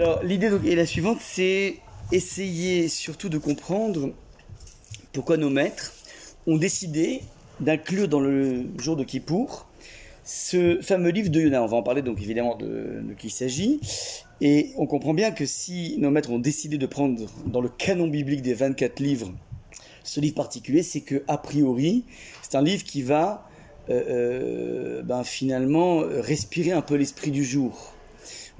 Alors, l'idée est la suivante, c'est essayer surtout de comprendre pourquoi nos maîtres ont décidé d'inclure dans le jour de Kippour ce fameux livre de Yona. On va en parler donc évidemment de, de qui il s'agit. Et on comprend bien que si nos maîtres ont décidé de prendre dans le canon biblique des 24 livres ce livre particulier, c'est que a priori, c'est un livre qui va euh, euh, ben, finalement respirer un peu l'esprit du jour.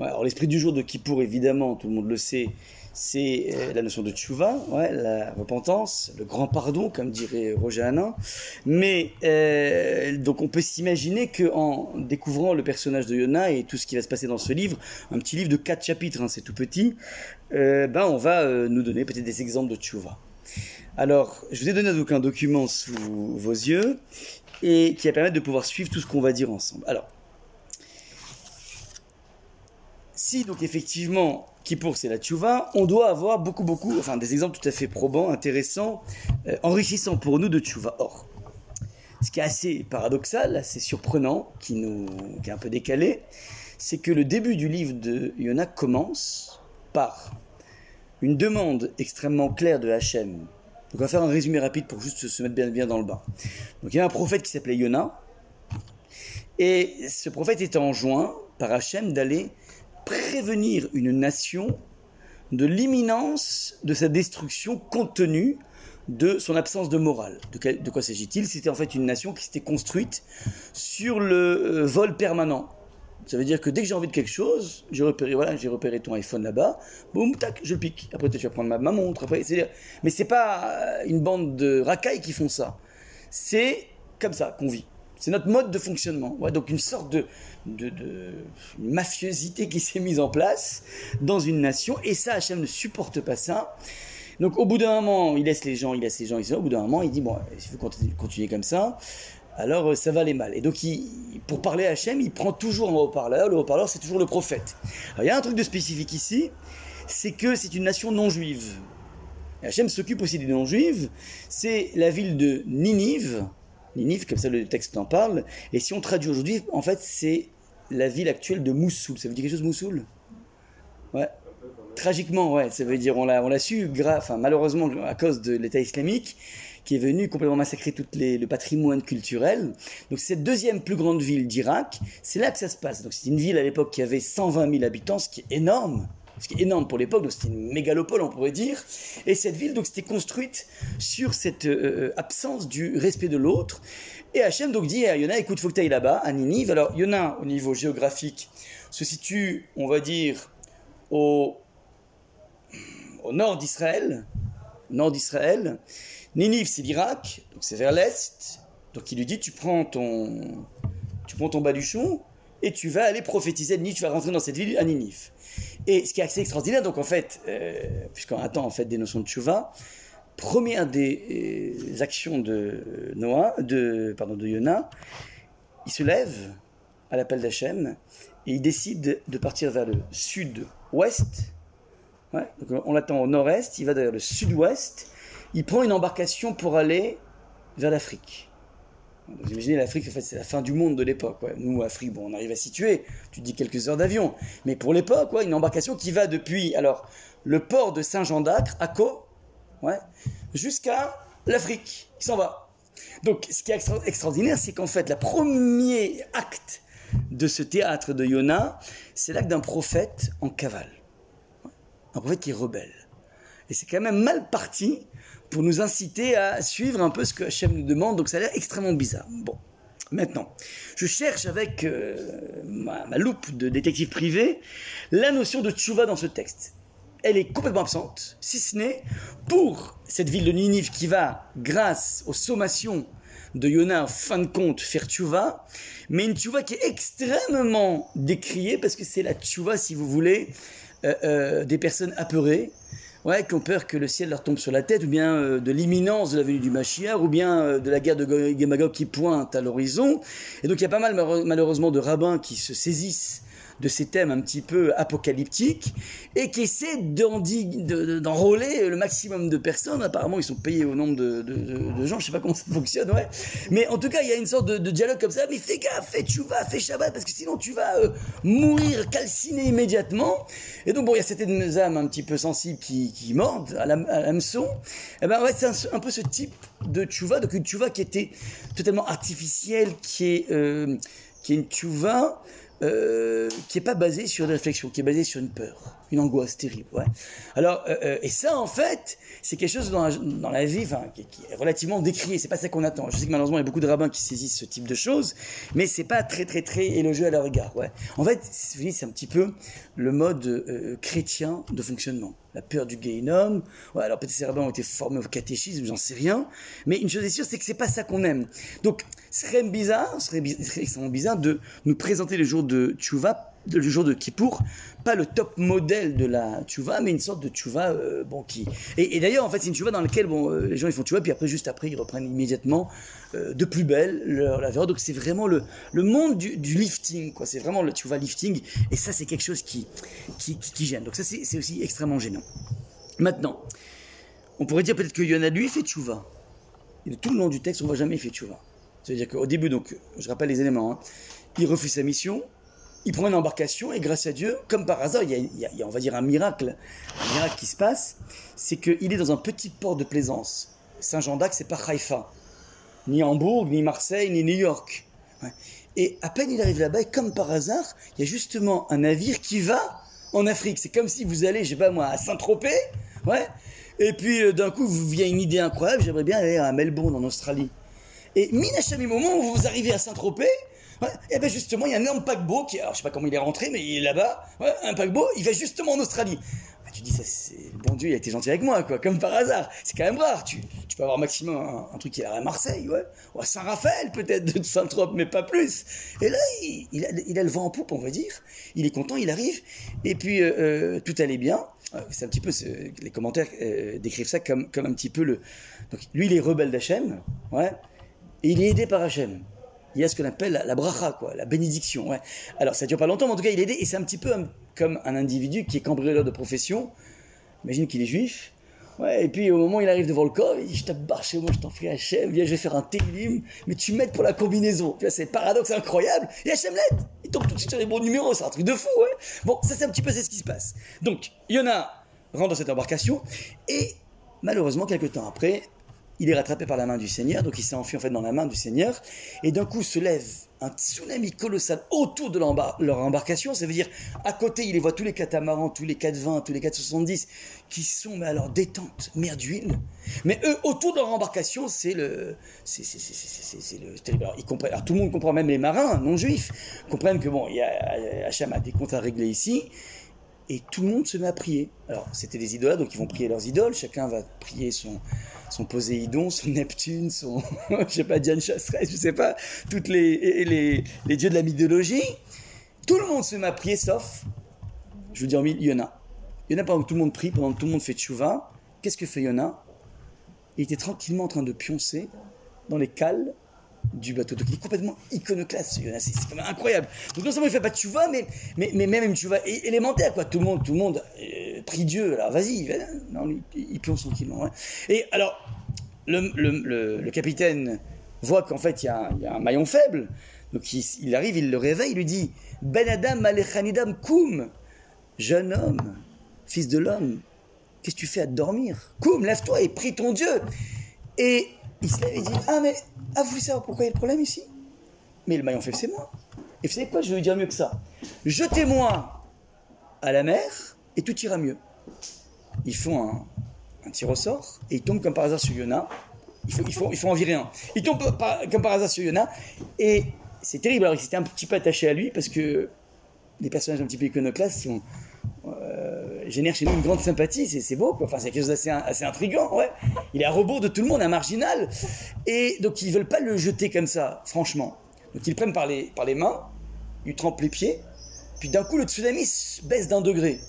Alors l'esprit du jour de Kippour, évidemment, tout le monde le sait, c'est euh, la notion de tchouva, ouais, la repentance, le grand pardon, comme dirait Roger Hanin. Mais donc on peut s'imaginer qu'en découvrant le personnage de Yona et tout ce qui va se passer dans ce livre, un petit livre de quatre chapitres, hein, c'est tout petit, ben on va nous donner peut-être des exemples de tchouva. Alors, je vous ai donné donc un document sous vos yeux et qui va permettre de pouvoir suivre tout ce qu'on va dire ensemble. Alors, si donc effectivement Kippour c'est la tchouva, on doit avoir beaucoup beaucoup, enfin des exemples tout à fait probants, intéressants, euh, enrichissants pour nous de tchouva. Or, ce qui est assez paradoxal, assez surprenant, qui nous, qui est un peu décalé, c'est que le début du livre de Yona commence par une demande extrêmement claire de Hachem donc on va faire un résumé rapide pour juste se mettre bien, bien dans le bain. Donc il y a un prophète qui s'appelait Yona, et ce prophète était enjoint par Hachem d'aller prévenir une nation de l'imminence de sa destruction compte tenu de son absence de morale. De, quoi s'agit-il? C'était en fait une nation qui s'était construite sur le euh, vol permanent. Ça veut dire que dès que j'ai envie de quelque chose, j'ai repéré, voilà, j'ai repéré ton iPhone là-bas, boum, tac, je le pique. Après, tu vas prendre ma, montre. Après, mais c'est pas une bande de racailles qui font ça. C'est comme ça qu'on vit. C'est notre mode de fonctionnement. Donc une sorte de, mafiosité qui s'est mise en place dans une nation. Et ça, Hachem ne supporte pas ça. Donc au bout d'un moment, il laisse les gens, il laisse les gens, il au bout d'un moment, il dit, bon, il faut continuer comme ça, alors euh, ça va aller mal. Et donc, pour parler à Hachem, il prend toujours un haut-parleur. Le haut-parleur, c'est toujours le prophète. il y a un truc de spécifique ici, c'est que c'est une nation non juive. Hachem s'occupe aussi des non-juives. C'est la ville de Ninive. Ninive, comme ça le texte en parle. Et si on traduit aujourd'hui, en fait, c'est la ville actuelle de Moussoul. Ça veut dire quelque chose, Moussoul? Ouais. Tragiquement, ouais. Ça veut dire, on l'a, on l'a su, enfin, malheureusement, à cause de l'État islamique qui est venu complètement massacrer tout le patrimoine culturel. Donc cette deuxième plus grande ville d'Irak, c'est là que ça se passe. Donc c'est une ville à l'époque qui avait 120 000 habitants, ce qui est énorme ce qui est énorme pour l'époque, donc c'était une mégalopole on pourrait dire, et cette ville donc c'était construite sur cette euh, euh, absence du respect de l'autre, et Hachem donc dit à Yona, écoute, faut que tu ailles là-bas, à Ninive, alors Yona au niveau géographique se situe, on va dire, au, nord d'Israël, nord d'Israël, Ninive, c'est l'Irak, donc c'est vers l'est. Donc il lui dit, tu prends ton, tu prends ton baluchon et tu vas aller prophétiser Ninive, tu vas rentrer dans cette ville à Ninive. Et ce qui est assez extraordinaire, donc en fait, euh, puisqu'on attend en fait des notions de Tchouva, première des euh, actions de Noah, de, pardon, de Yona, il se lève à l'appel d'Hachem et il décide de partir vers le sud-ouest. on l'attend au nord-est, il va vers le sud-ouest il prend une embarcation pour aller vers l'Afrique. Vous imaginez l'Afrique, en fait, c'est la fin du monde de l'époque. Nous, Afrique, bon, on arrive à situer, tu dis quelques heures d'avion. Mais pour l'époque, une embarcation qui va depuis alors le port de Saint-Jean d'Acre, à Co, ouais, jusqu'à l'Afrique. Il s'en va. Donc, ce qui est extraordinaire, c'est qu'en fait, le premier acte de ce théâtre de Yona, c'est l'acte d'un prophète en cavale. Un prophète qui est rebelle. Et c'est quand même mal parti pour nous inciter à suivre un peu ce que Hachem nous demande. Donc ça a l'air extrêmement bizarre. Bon, maintenant, je cherche avec euh, ma, loupe de détective privé la notion de tchouva dans ce texte. Elle est complètement absente, si ce n'est pour cette ville de Ninive qui va, grâce aux sommations de Yona, fin de compte, faire tchouva, mais une tchouva qui est extrêmement décriée parce que c'est la tchouva, si vous voulez, euh, euh, des personnes apeurées, ouais, qui ont peur que le ciel leur tombe sur la tête, ou bien euh, de l'imminence de la venue du Mashiach, ou bien euh, de la guerre de Gemagog qui pointe à l'horizon. Et donc il y a pas mal malheureusement de rabbins qui se saisissent de ces thèmes un petit peu apocalyptiques et qui essaie d'enrôler le maximum de personnes. Apparemment, ils sont payés au nombre de, gens, je sais pas comment ça fonctionne, ouais. Mais en tout cas, il y a une sorte de, dialogue comme ça. Mais fais gaffe, fais vas fais Shabbat, parce que sinon tu vas euh, mourir calciné immédiatement. Et donc, bon, il y a certaines âmes un petit peu sensibles qui, qui mordent à l'hameçon. Et eh ben, ouais, c'est un, un, peu ce type de tchouva, donc une tchouva qui était totalement artificielle, qui est, euh, qui est une tchouva euh, qui est pas basée sur une réflexion, qui est basée sur une peur, une angoisse terrible. Alors, euh, euh, et ça, en fait, c'est quelque chose dans la, vie qui, est relativement décrié. C'est pas ça qu'on attend. Je sais que malheureusement, il y a beaucoup de rabbins qui saisissent ce type de choses, mais c'est pas très, très, très élogieux à leur égard. En fait, c'est un petit peu le mode chrétien de fonctionnement la peur du homme. Ouais, alors peut-être ces rabbins ont été formés au catéchisme, j'en sais rien. Mais une chose est sûre, c'est que c'est pas ça qu'on aime. Donc, ce serait bizarre, ce serait, extrêmement bizarre de nous présenter le jour de Tchouva, le jour de Kippour, pas le top modèle de la Tchouva, mais une sorte de Tchouva, euh, bon, qui... Et, d'ailleurs, en fait, c'est une Tchouva dans laquelle, bon, euh, les gens, ils font Tchouva, puis après, juste après, ils reprennent immédiatement euh, de plus belle leur, la Donc, c'est vraiment le, le monde du, lifting, quoi. C'est vraiment le Tchouva lifting, et ça, c'est quelque chose qui, qui, qui, gêne. Donc ça, c'est aussi extrêmement gênant. Maintenant, on pourrait dire peut-être que Yona, lui, fait Tchouva. Et tout le long du texte, on ne voit jamais fait Tchouva. C'est-à-dire qu'au début, donc, je rappelle les éléments, hein, il refuse sa mission, il prend une embarcation et grâce à Dieu, comme par hasard, il y a, on va dire un miracle, un miracle qui se passe, c'est qu'il est dans un petit port de plaisance. Saint-Jean d'Arc, c'est pas Haïfa, ni Hambourg, ni Marseille, ni New York. Et à peine il arrive là-bas, et comme par hasard, il y a justement un navire qui va en Afrique. C'est comme si vous allez, je sais pas moi, à Saint-Tropez, ouais, et puis euh, d'un coup, vous vient une idée incroyable, j'aimerais bien aller à Melbourne, en Australie. Et Minachami, moment où vous arrivez à Saint-Tropez, et eh ben justement, il y a un énorme paquebot qui, alors je sais pas comment il est rentré, mais il est là-bas. un paquebot, il va justement en Australie. Bah, tu dis, ça, c'est bon Dieu, il a été gentil avec moi, quoi, comme par hasard. C'est quand même rare. Tu, tu peux avoir maximum un, truc qui est à Marseille, ouais, ou à Saint-Raphaël peut-être de Saint-Trope, mais pas plus. Et là, il, a, il, a, le vent en poupe, on va dire. Il est content, il arrive, et puis euh, euh, tout allait bien. Euh, c'est un petit peu, les commentaires décrivent ça comme, comme un petit peu le. Donc lui, il est rebelle d'Hachem, ouais, et il est aidé par Hachem il y a ce qu'on appelle la, bracha, quoi, la bénédiction. Alors ça dure pas longtemps, mais en tout cas il est aidé, et c'est un petit peu comme un individu qui est cambrioleur de profession. Imagine qu'il est juif. Ouais, et puis au moment où il arrive devant le corps, il dit Je t'abbarre chez moi, je t'en prie Hachem, viens, je vais faire un télim, mais tu m'aides pour la combinaison. Tu vois, c'est paradoxe incroyable. Et Hachem l'aide Il tombe tout de suite sur les bons numéros, c'est un truc de fou. Bon, ça c'est un petit peu ce qui se passe. Donc, Yona rentre dans cette embarcation, et malheureusement, quelques temps après, il est rattrapé par la main du Seigneur, donc il s'est enfui en fait dans la main du Seigneur, et d'un coup se lève un tsunami colossal autour de leur embarcation, ça veut dire à côté il les voit tous les catamarans, tous les 420, tous les 470 qui sont mais alors détente, mer d'huile, mais eux autour de leur embarcation c'est le c'est le alors, ils comprennent, alors tout le monde comprend, même les marins non juifs comprennent que bon il y a Hacham a des comptes à régler ici et tout le monde se met à prier. Alors, c'était des idolâtres, donc ils vont prier leurs idoles. Chacun va prier son, son Poséidon, son Neptune, son, je sais pas, Diane Chasseresse, je sais pas, toutes les, les, les, dieux de la mythologie. Tout le monde se met à prier, sauf, je vous dis en mille, Yona. Yona, pendant que tout le monde prie, pendant que tout le monde fait tchouva, qu'est-ce que fait Yona? Il était tranquillement en train de pioncer dans les cales du bateau. Donc il est complètement iconoclaste, c'est quand même incroyable. Donc non seulement il fait pas de chouva, mais, mais, même une chouva élémentaire, quoi. Tout le monde, tout le monde euh, prie Dieu, alors vas-y, non, il, plonge tranquillement. Et alors, le, capitaine voit qu'en fait il y, a, un maillon faible, donc il, arrive, il le réveille, il lui dit Ben Adam Alechanidam Koum, jeune homme, fils de l'homme, qu'est-ce que tu fais à dormir? Koum, lève-toi et prie ton Dieu. Et il se lève et dit Ah, mais ah, vous voulez savoir pourquoi il y a le problème ici Mais le maillon faible, c'est moi. Et vous savez quoi Je vais dire mieux que ça. Jetez-moi à la mer et tout ira mieux. Ils font un, un tir au sort et ils tombent comme par hasard sur Yona. Il faut, il en virer un. Ils tombent comme par hasard sur Yona et c'est terrible. Alors, ils s'étaient un petit peu attachés à lui parce que les personnages un petit peu iconoclastes sont, euh, génère chez nous une grande sympathie, c'est beau, quoi. Enfin, c'est quelque chose d'assez assez intriguant, ouais. Il est à rebours de tout le monde, un marginal. Et donc, ils veulent pas le jeter comme ça, franchement. Donc, ils le prennent par les, par les mains, ils trempent les pieds, puis d'un coup, le tsunami baisse d'un degré.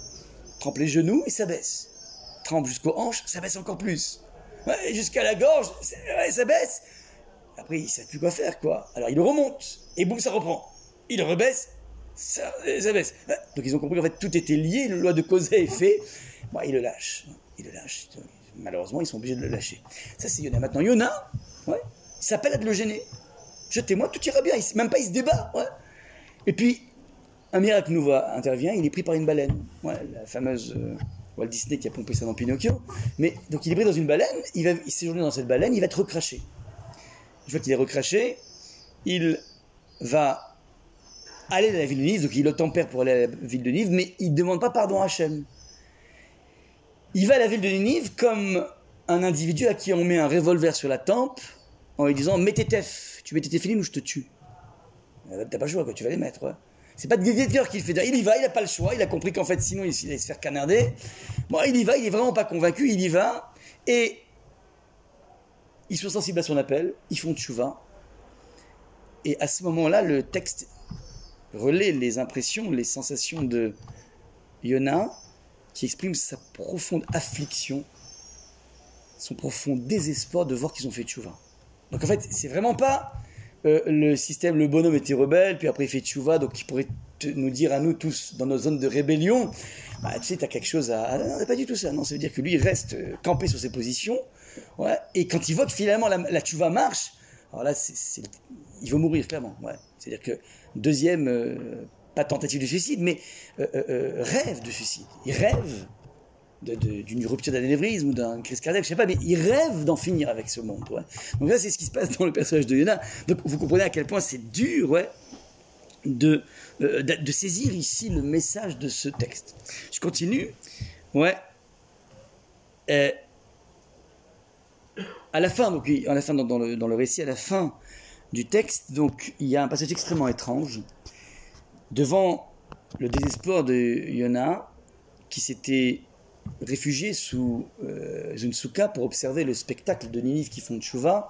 Trempe les genoux et ça baisse. Trempe jusqu'aux hanches, ça baisse encore plus. jusqu'à la gorge, ça baisse. Après, ils savent plus quoi faire, quoi. Alors, il remonte, et boum, ça reprend. Il rebaisse, ça, ça baisse. Donc ils ont compris qu'en fait tout était lié, la loi de cause à effet. Bon, il le lâche. Il le lâche. Malheureusement, ils sont obligés de le lâcher. Ça, c'est Yona. Maintenant, Yona, ouais, il s'appelle à le gêner. Jetez-moi, tout ira bien. Même pas, il se débat. Ouais. Et puis, un miracle nouveau intervient, il est pris par une baleine. Ouais, la fameuse euh, Walt Disney qui a pompé ça dans Pinocchio. Mais donc il est pris dans une baleine, il va séjourner dans cette baleine, il va être recraché. Une fois qu'il est recraché, il va aller à la ville de Nive, donc il tempère pour aller à la ville de Nive, mais il ne demande pas pardon à Hachem. Il va à la ville de Ninive comme un individu à qui on met un revolver sur la tempe en lui disant mets tes tefs, tu mets tes tefilines ou je te tue. Euh, t'as pas le choix, quoi, tu vas les mettre. Ouais. C'est pas de cœur qui le fait. Il y va, il n'a pas le choix, il a compris qu'en fait sinon il allait se faire canarder. Bon, il y va, il est vraiment pas convaincu, il y va, et ils sont sensibles à son appel, ils font tchouva. Et à ce moment-là, le texte relaie les impressions, les sensations de Yona, qui exprime sa profonde affliction, son profond désespoir de voir qu'ils ont fait tchouva. Donc en fait, c'est vraiment pas euh, le système, le bonhomme était rebelle, puis après il fait tchouva, donc il pourrait nous dire à nous tous dans nos zones de rébellion, bah tu sais, t'as quelque chose à... Non, pas du tout ça, non, ça veut dire que lui il reste euh, campé sur ses positions, ouais, et quand il voit que finalement la, la tchouva marche, alors là, il veut mourir clairement. C'est-à-dire que deuxième euh, pas tentative de suicide, mais euh, euh, rêve de suicide. Il rêve d'une rupture d'anévrisme ou d'un crise cardiaque, je sais pas, mais il rêve d'en finir avec ce monde. Donc là, c'est ce qui se passe dans le personnage de Yona. Donc vous comprenez à quel point c'est dur, de, saisir ici le message de ce texte. Je continue, ouais. À la fin, donc, à la fin dans, le, récit, à la fin du texte, donc il y a un passage extrêmement étrange devant le désespoir de Yona, qui s'était réfugié sous euh, une souka pour observer le spectacle de Ninive qui font Tchouva.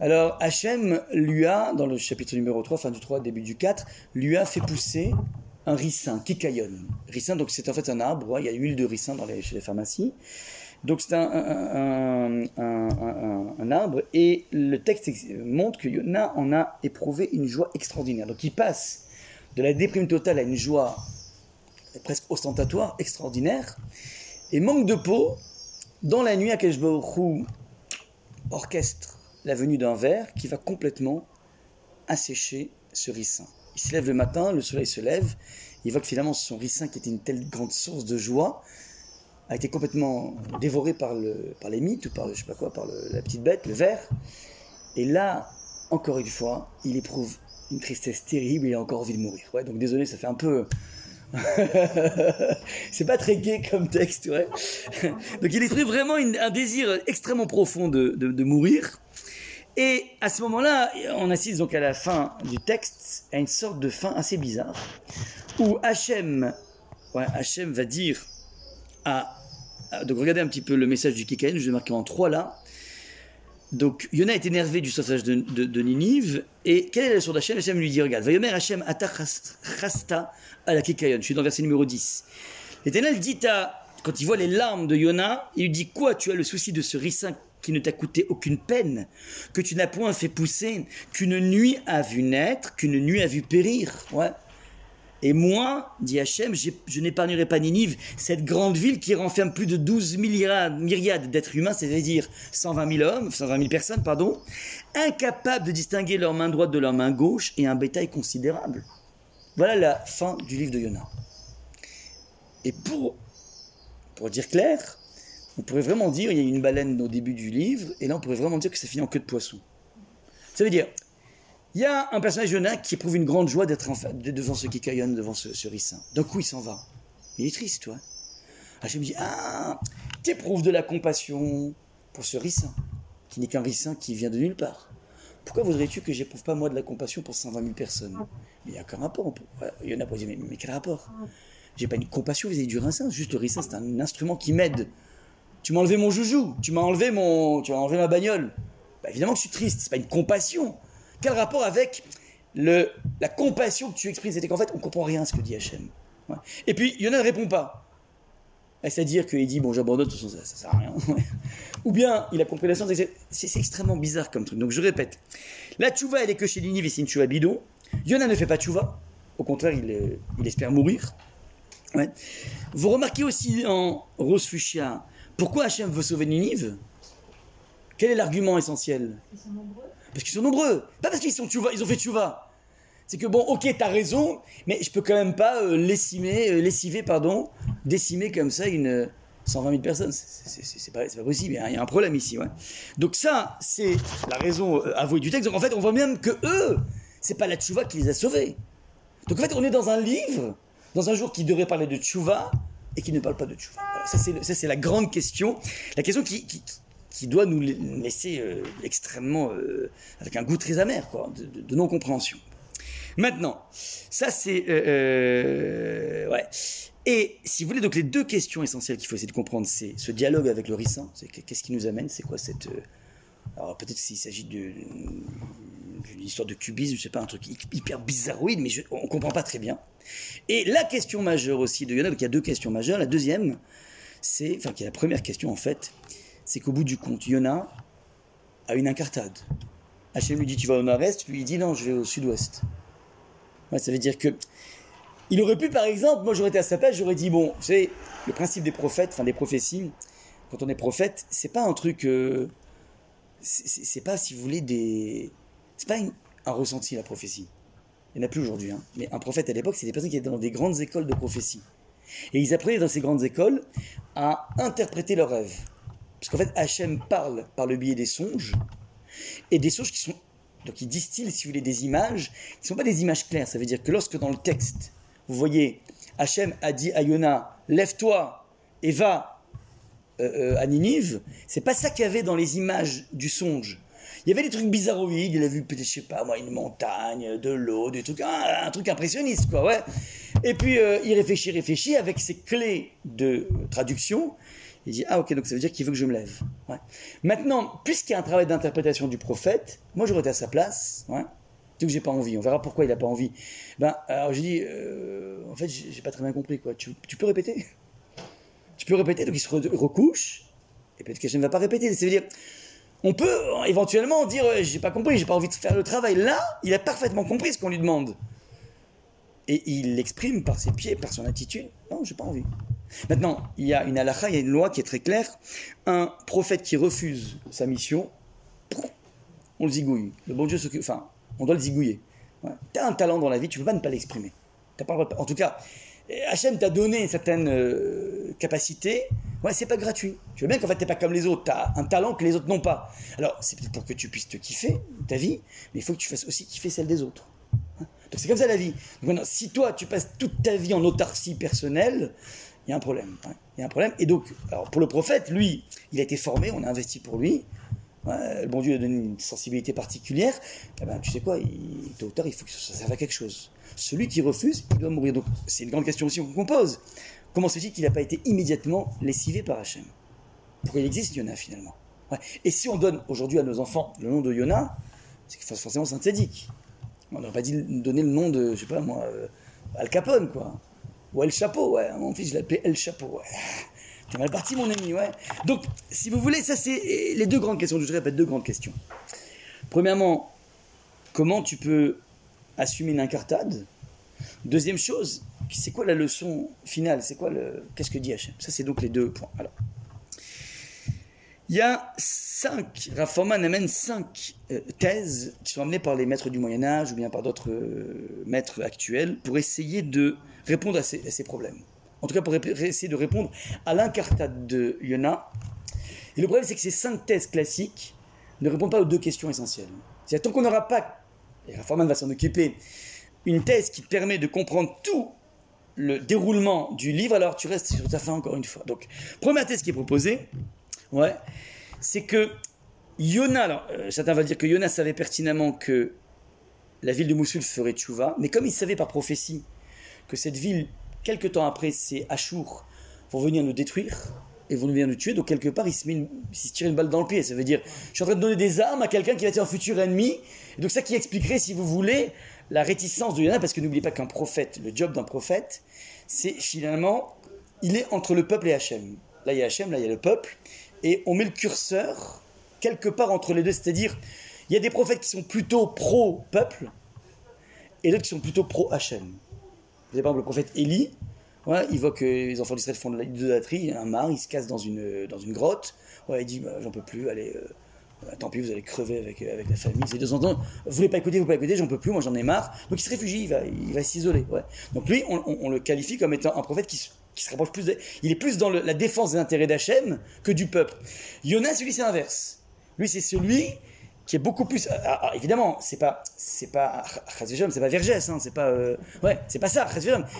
Alors Hachem lui a, dans le chapitre numéro 3, fin du 3, début du 4, lui a fait pousser un ricin, kikayon. Ricin, donc c'est en fait un arbre, il y a l'huile de ricin dans chez les pharmacies. Donc c'est un, arbre, et le texte montre que Yona en a éprouvé une joie extraordinaire. Donc il passe de la déprime totale à une joie presque ostentatoire, extraordinaire. Et manque de peau, dans la nuit, Akeshbaoru orchestre la venue d'un verre qui va complètement assécher ce ricin. Il se lève le matin, le soleil se lève, il voit que finalement son ricin, qui était une telle grande source de joie, a été complètement dévoré par, le, par les mythes ou par je sais pas quoi, par la petite bête, le verre. Et là, encore une fois, il éprouve une tristesse terrible, il a encore envie de mourir. Ouais, donc désolé, ça fait un peu. c'est pas très gai comme texte, ouais. donc il exprime vraiment un désir extrêmement profond de, de, mourir. Et à ce moment-là, on assiste donc à la fin du texte à une sorte de fin assez bizarre, où Hachem, ouais, Hachem va dire donc regardez un petit peu le message du Kikaïn, je vais marquer en trois là. Donc Yona est énervé du sauvetage de, Ninive. Et quelle est la leçon d'Hachem? Hachem lui dit Regarde, Vayomer Hachem Atachasta à la Kikayon. Je suis dans verset numéro 10. L'Éternel dit à, quand il voit les larmes de Yona, il lui dit Quoi Tu as le souci de ce ricin qui ne t'a coûté aucune peine, que tu n'as point fait pousser, qu'une nuit a vu naître, qu'une nuit a vu périr. Ouais. Et moi, dit Hachem, je n'épargnerai pas Ninive, cette grande ville qui renferme plus de 12 myriades, d'êtres humains, c'est-à-dire 120 000 hommes, 120 000 personnes, pardon, incapables de distinguer leur main droite de leur main gauche et un bétail considérable. Voilà la fin du livre de Yona. Et pour, pour dire clair, on pourrait vraiment dire, il y a une baleine au début du livre, et là on pourrait vraiment dire que ça finit en queue de poisson. Ça veut dire, il y a un personnage Yona qui éprouve une grande joie d'être devant ce Kikayon, devant ce, ce ricin. D'un coup, il s'en va. Il est triste, toi. je me dis Ah, t'éprouves de la compassion pour ce ricin, qui n'est qu'un ricin qui vient de nulle part. Pourquoi voudrais-tu que j'éprouve pas moi de la compassion pour 120 000 personnes? Il n'y a qu'un rapport. Il y en pour dire mais, quel rapport? J'ai pas une compassion vis-à-vis du ricin. Juste le ricin, c'est un instrument qui m'aide. Tu m'as enlevé mon joujou, tu m'as enlevé mon, tu m'as ma bagnole. Bah, évidemment que je suis triste. C'est pas une compassion. Quel rapport avec la compassion que tu exprimes C'est qu'en fait, on comprend rien à ce que dit Hachem. Et puis, Yona ne répond pas. C'est-à-dire qu'il dit, bon, j'abandonne, de toute façon, ça, ça sert à rien. Ou bien, il a compris la science, c'est extrêmement bizarre comme truc. Donc, je répète. La tchouva, elle est que chez Ninive et c'est une tchouva bidon. Yona ne fait pas tchouva. Au contraire, il, il espère mourir. Vous remarquez aussi en Rose Fuchsia, pourquoi Hachem veut sauver Ninive? Quel est l'argument essentiel? Ils sont nombreux. Parce qu'ils sont nombreux. Pas parce qu'ils sont tchouva, ils ont fait tchouva. C'est que bon, ok, t'as raison, mais je peux quand même pas euh, lessimer, euh, lessiver, pardon, décimer comme ça une euh, 120 000 personnes. C'est- pas, possible, il y a- un problème ici. Ouais. Donc ça, c'est la raison euh, avouée du texte. Donc en fait, on voit même que eux, c'est pas la tchouva qui les a sauvés. Donc en fait, on est dans un livre, dans un jour qui devrait parler de tchouva et qui ne parle pas de tchouva. Ça, c'est la grande question. La question qui, qui doit nous laisser euh, extrêmement, euh, avec un goût très amer, quoi, de, non-compréhension. Maintenant, ça c'est... euh, ouais. Et si vous voulez, donc les deux questions essentielles qu'il faut essayer de comprendre, c'est ce dialogue avec le rissant, c'est que- qu'est-ce qui nous amène, c'est quoi cette... alors peut-être s'il s'agit d'une histoire de cubisme, je sais pas, un truc hy- hyper bizarroïde, mais je, on comprend pas très bien. Et la question majeure aussi de Yona, donc il y a deux questions majeures. La deuxième, c'est, enfin qui est la première question en fait, c'est qu'au bout du compte, Yona a une incartade. Hachem lui dit tu vas au nord-est, lui il dit non, je vais au sud-ouest. Ouais, ça veut dire que il aurait pu par exemple, moi j'aurais été à sa place, j'aurais dit bon, vous savez, le principe des prophètes, enfin des prophéties, quand on est prophète, c'est pas un truc, euh, c'est- pas si vous voulez des, c'est pas un ressenti la prophétie. Il n'y en a plus aujourd'hui, hein. mais un prophète à l'époque, c'est des personnes qui étaient dans des grandes écoles de prophétie. Et ils apprenaient dans ces grandes écoles à interpréter leurs rêves. Parce qu'en fait, Hachem parle par le biais des songes, et des songes qui sont. Donc il distille, si vous voulez, des images qui ne sont pas des images claires. Ça veut dire que lorsque dans le texte, vous voyez, Hachem a dit à Yona, lève-toi et va euh, euh, à Ninive, c'est pas ça qu'il y avait dans les images du songe. Il y avait des trucs bizarroïdes, il a vu peut-être, je sais pas moi, une montagne, de l'eau, des trucs, un, truc impressionniste, quoi, ouais. Et puis euh, il réfléchit, réfléchit, avec ses clés de traduction, il dit, ah ok, donc ça veut dire qu'il veut que je me lève. Maintenant, puisqu'il y a un travail d'interprétation du prophète, moi j'aurais été à sa place, ouais. Donc j'ai pas envie, on verra pourquoi il a pas envie. Ben, alors je dis, euh, en fait, j'ai pas très bien compris, quoi. Tu, peux répéter? Tu peux répéter, donc il se re- recouche, et peut-être que je ne va pas répéter. Ça veut dire, on peut éventuellement dire, euh, j'ai pas compris, j'ai pas envie de faire le travail. Là, il a parfaitement compris ce qu'on lui demande. Et il l'exprime par ses pieds, par son attitude. Non, j'ai pas envie. Maintenant, il y a une halakha, il y a une loi qui est très claire. Un prophète qui refuse sa mission, on le zigouille. Le bon Dieu s'occupe. Enfin, on doit le zigouiller. Ouais. Tu as un talent dans la vie, tu peux pas ne pas l'exprimer. T'as pas En tout cas, Hachem t'a donné certaines euh, capacités. Ouais, c'est pas gratuit. Tu veux bien qu'en fait, t'es pas comme les autres. Tu as un talent que les autres n'ont pas. Alors, c'est peut-être pour que tu puisses te kiffer ta vie, mais il faut que tu fasses aussi kiffer celle des autres. Hein Donc, c'est comme ça la vie. Maintenant, si toi, tu passes toute ta vie en autarcie personnelle, il y a un problème. hein. Il y a un problème. Et donc, pour le prophète, lui, il a été formé, on a investi pour lui. Ouais, le bon Dieu a donné une sensibilité particulière. Eh ben, tu sais quoi, il, tôt ou tard, il faut que ça serve à quelque chose. Celui qui refuse, il doit mourir. Donc, c'est une grande question aussi qu'on pose. Comment se fait-il qu'il n'a pas été immédiatement lessivé par Hachem? Pourquoi il existe Yona finalement? Et si on donne aujourd'hui à nos enfants le nom de Yona, c'est forcément c'est un. On n'aurait pas dit donner le nom de, je sais pas moi, euh, Al Capone, quoi. Ou El Chapeau, ouais. Mon fils, je l'appelais El Chapeau, ouais. T'es mal parti, mon ami, ouais. Donc, si vous voulez, ça, c'est les deux grandes questions. Je répète, deux grandes questions. Premièrement, comment tu peux assumer une incartade? Deuxième chose, c'est quoi la leçon finale? C'est quoi le. Qu'est-ce que dit Hachem? Ça, c'est donc les deux points. Alors. Il y a cinq, Raforman amène cinq euh, thèses qui sont amenées par les maîtres du Moyen-Âge ou bien par d'autres euh, maîtres actuels pour essayer de répondre à ces, problèmes. En tout cas, pour essayer de répondre à l'incartade de Yona. Et le problème, c'est que ces cinq thèses classiques ne répondent pas aux deux questions essentielles. C'est-à-dire, tant qu'on n'aura pas, et Raforman va s'en occuper, une thèse qui permet de comprendre tout le déroulement du livre, alors tu restes sur ta fin encore une fois. Donc, première thèse qui est proposée, ouais, c'est que Yona, alors euh, certains vont dire que Yona savait pertinemment que la ville de Moussoul ferait tchouva, mais comme il savait par prophétie que cette ville, quelque temps après, c'est Achour, vont venir nous détruire et vont venir nous tuer, donc quelque part il se, met une- il se tire une balle dans le pied. Ça veut dire, je suis en train de donner des armes à quelqu'un qui va être un futur ennemi, et donc ça qui expliquerait, si vous voulez, la réticence de Yona, parce que n'oubliez pas qu'un prophète, le job d'un prophète, c'est finalement, il est entre le peuple et Hachem. Là il y a Hachem, là il y a le peuple, et on met le curseur quelque part entre les deux, c'est-à-dire, il y a des prophètes qui sont plutôt pro-peuple, et d'autres qui sont plutôt pro-Hachem. Vous avez par exemple le prophète Élie, ouais, il voit que les enfants d'Israël font de l'idolâtrie, un mar, il se casse dans une, dans une grotte, ouais, il dit bah, j'en peux plus, allez, euh, tant pis, vous allez crever avec, euh, avec la famille. C'est deux ans, vous voulez pas écouter, vous pouvez pas écouter, j'en peux plus, moi j'en ai marre. Donc il se réfugie, il va, il va s'isoler. Donc lui, on, on, le qualifie comme étant un prophète qui, se rapproche plus, il est plus dans la défense des intérêts d'Hachem que du peuple. Jonas, lui, c'est l'inverse. Lui, c'est celui qui est beaucoup plus. Ah, ah, évidemment, c'est pas, c'est pas, c'est pas Vergès, hein, c'est pas, euh, ouais, c'est pas ça,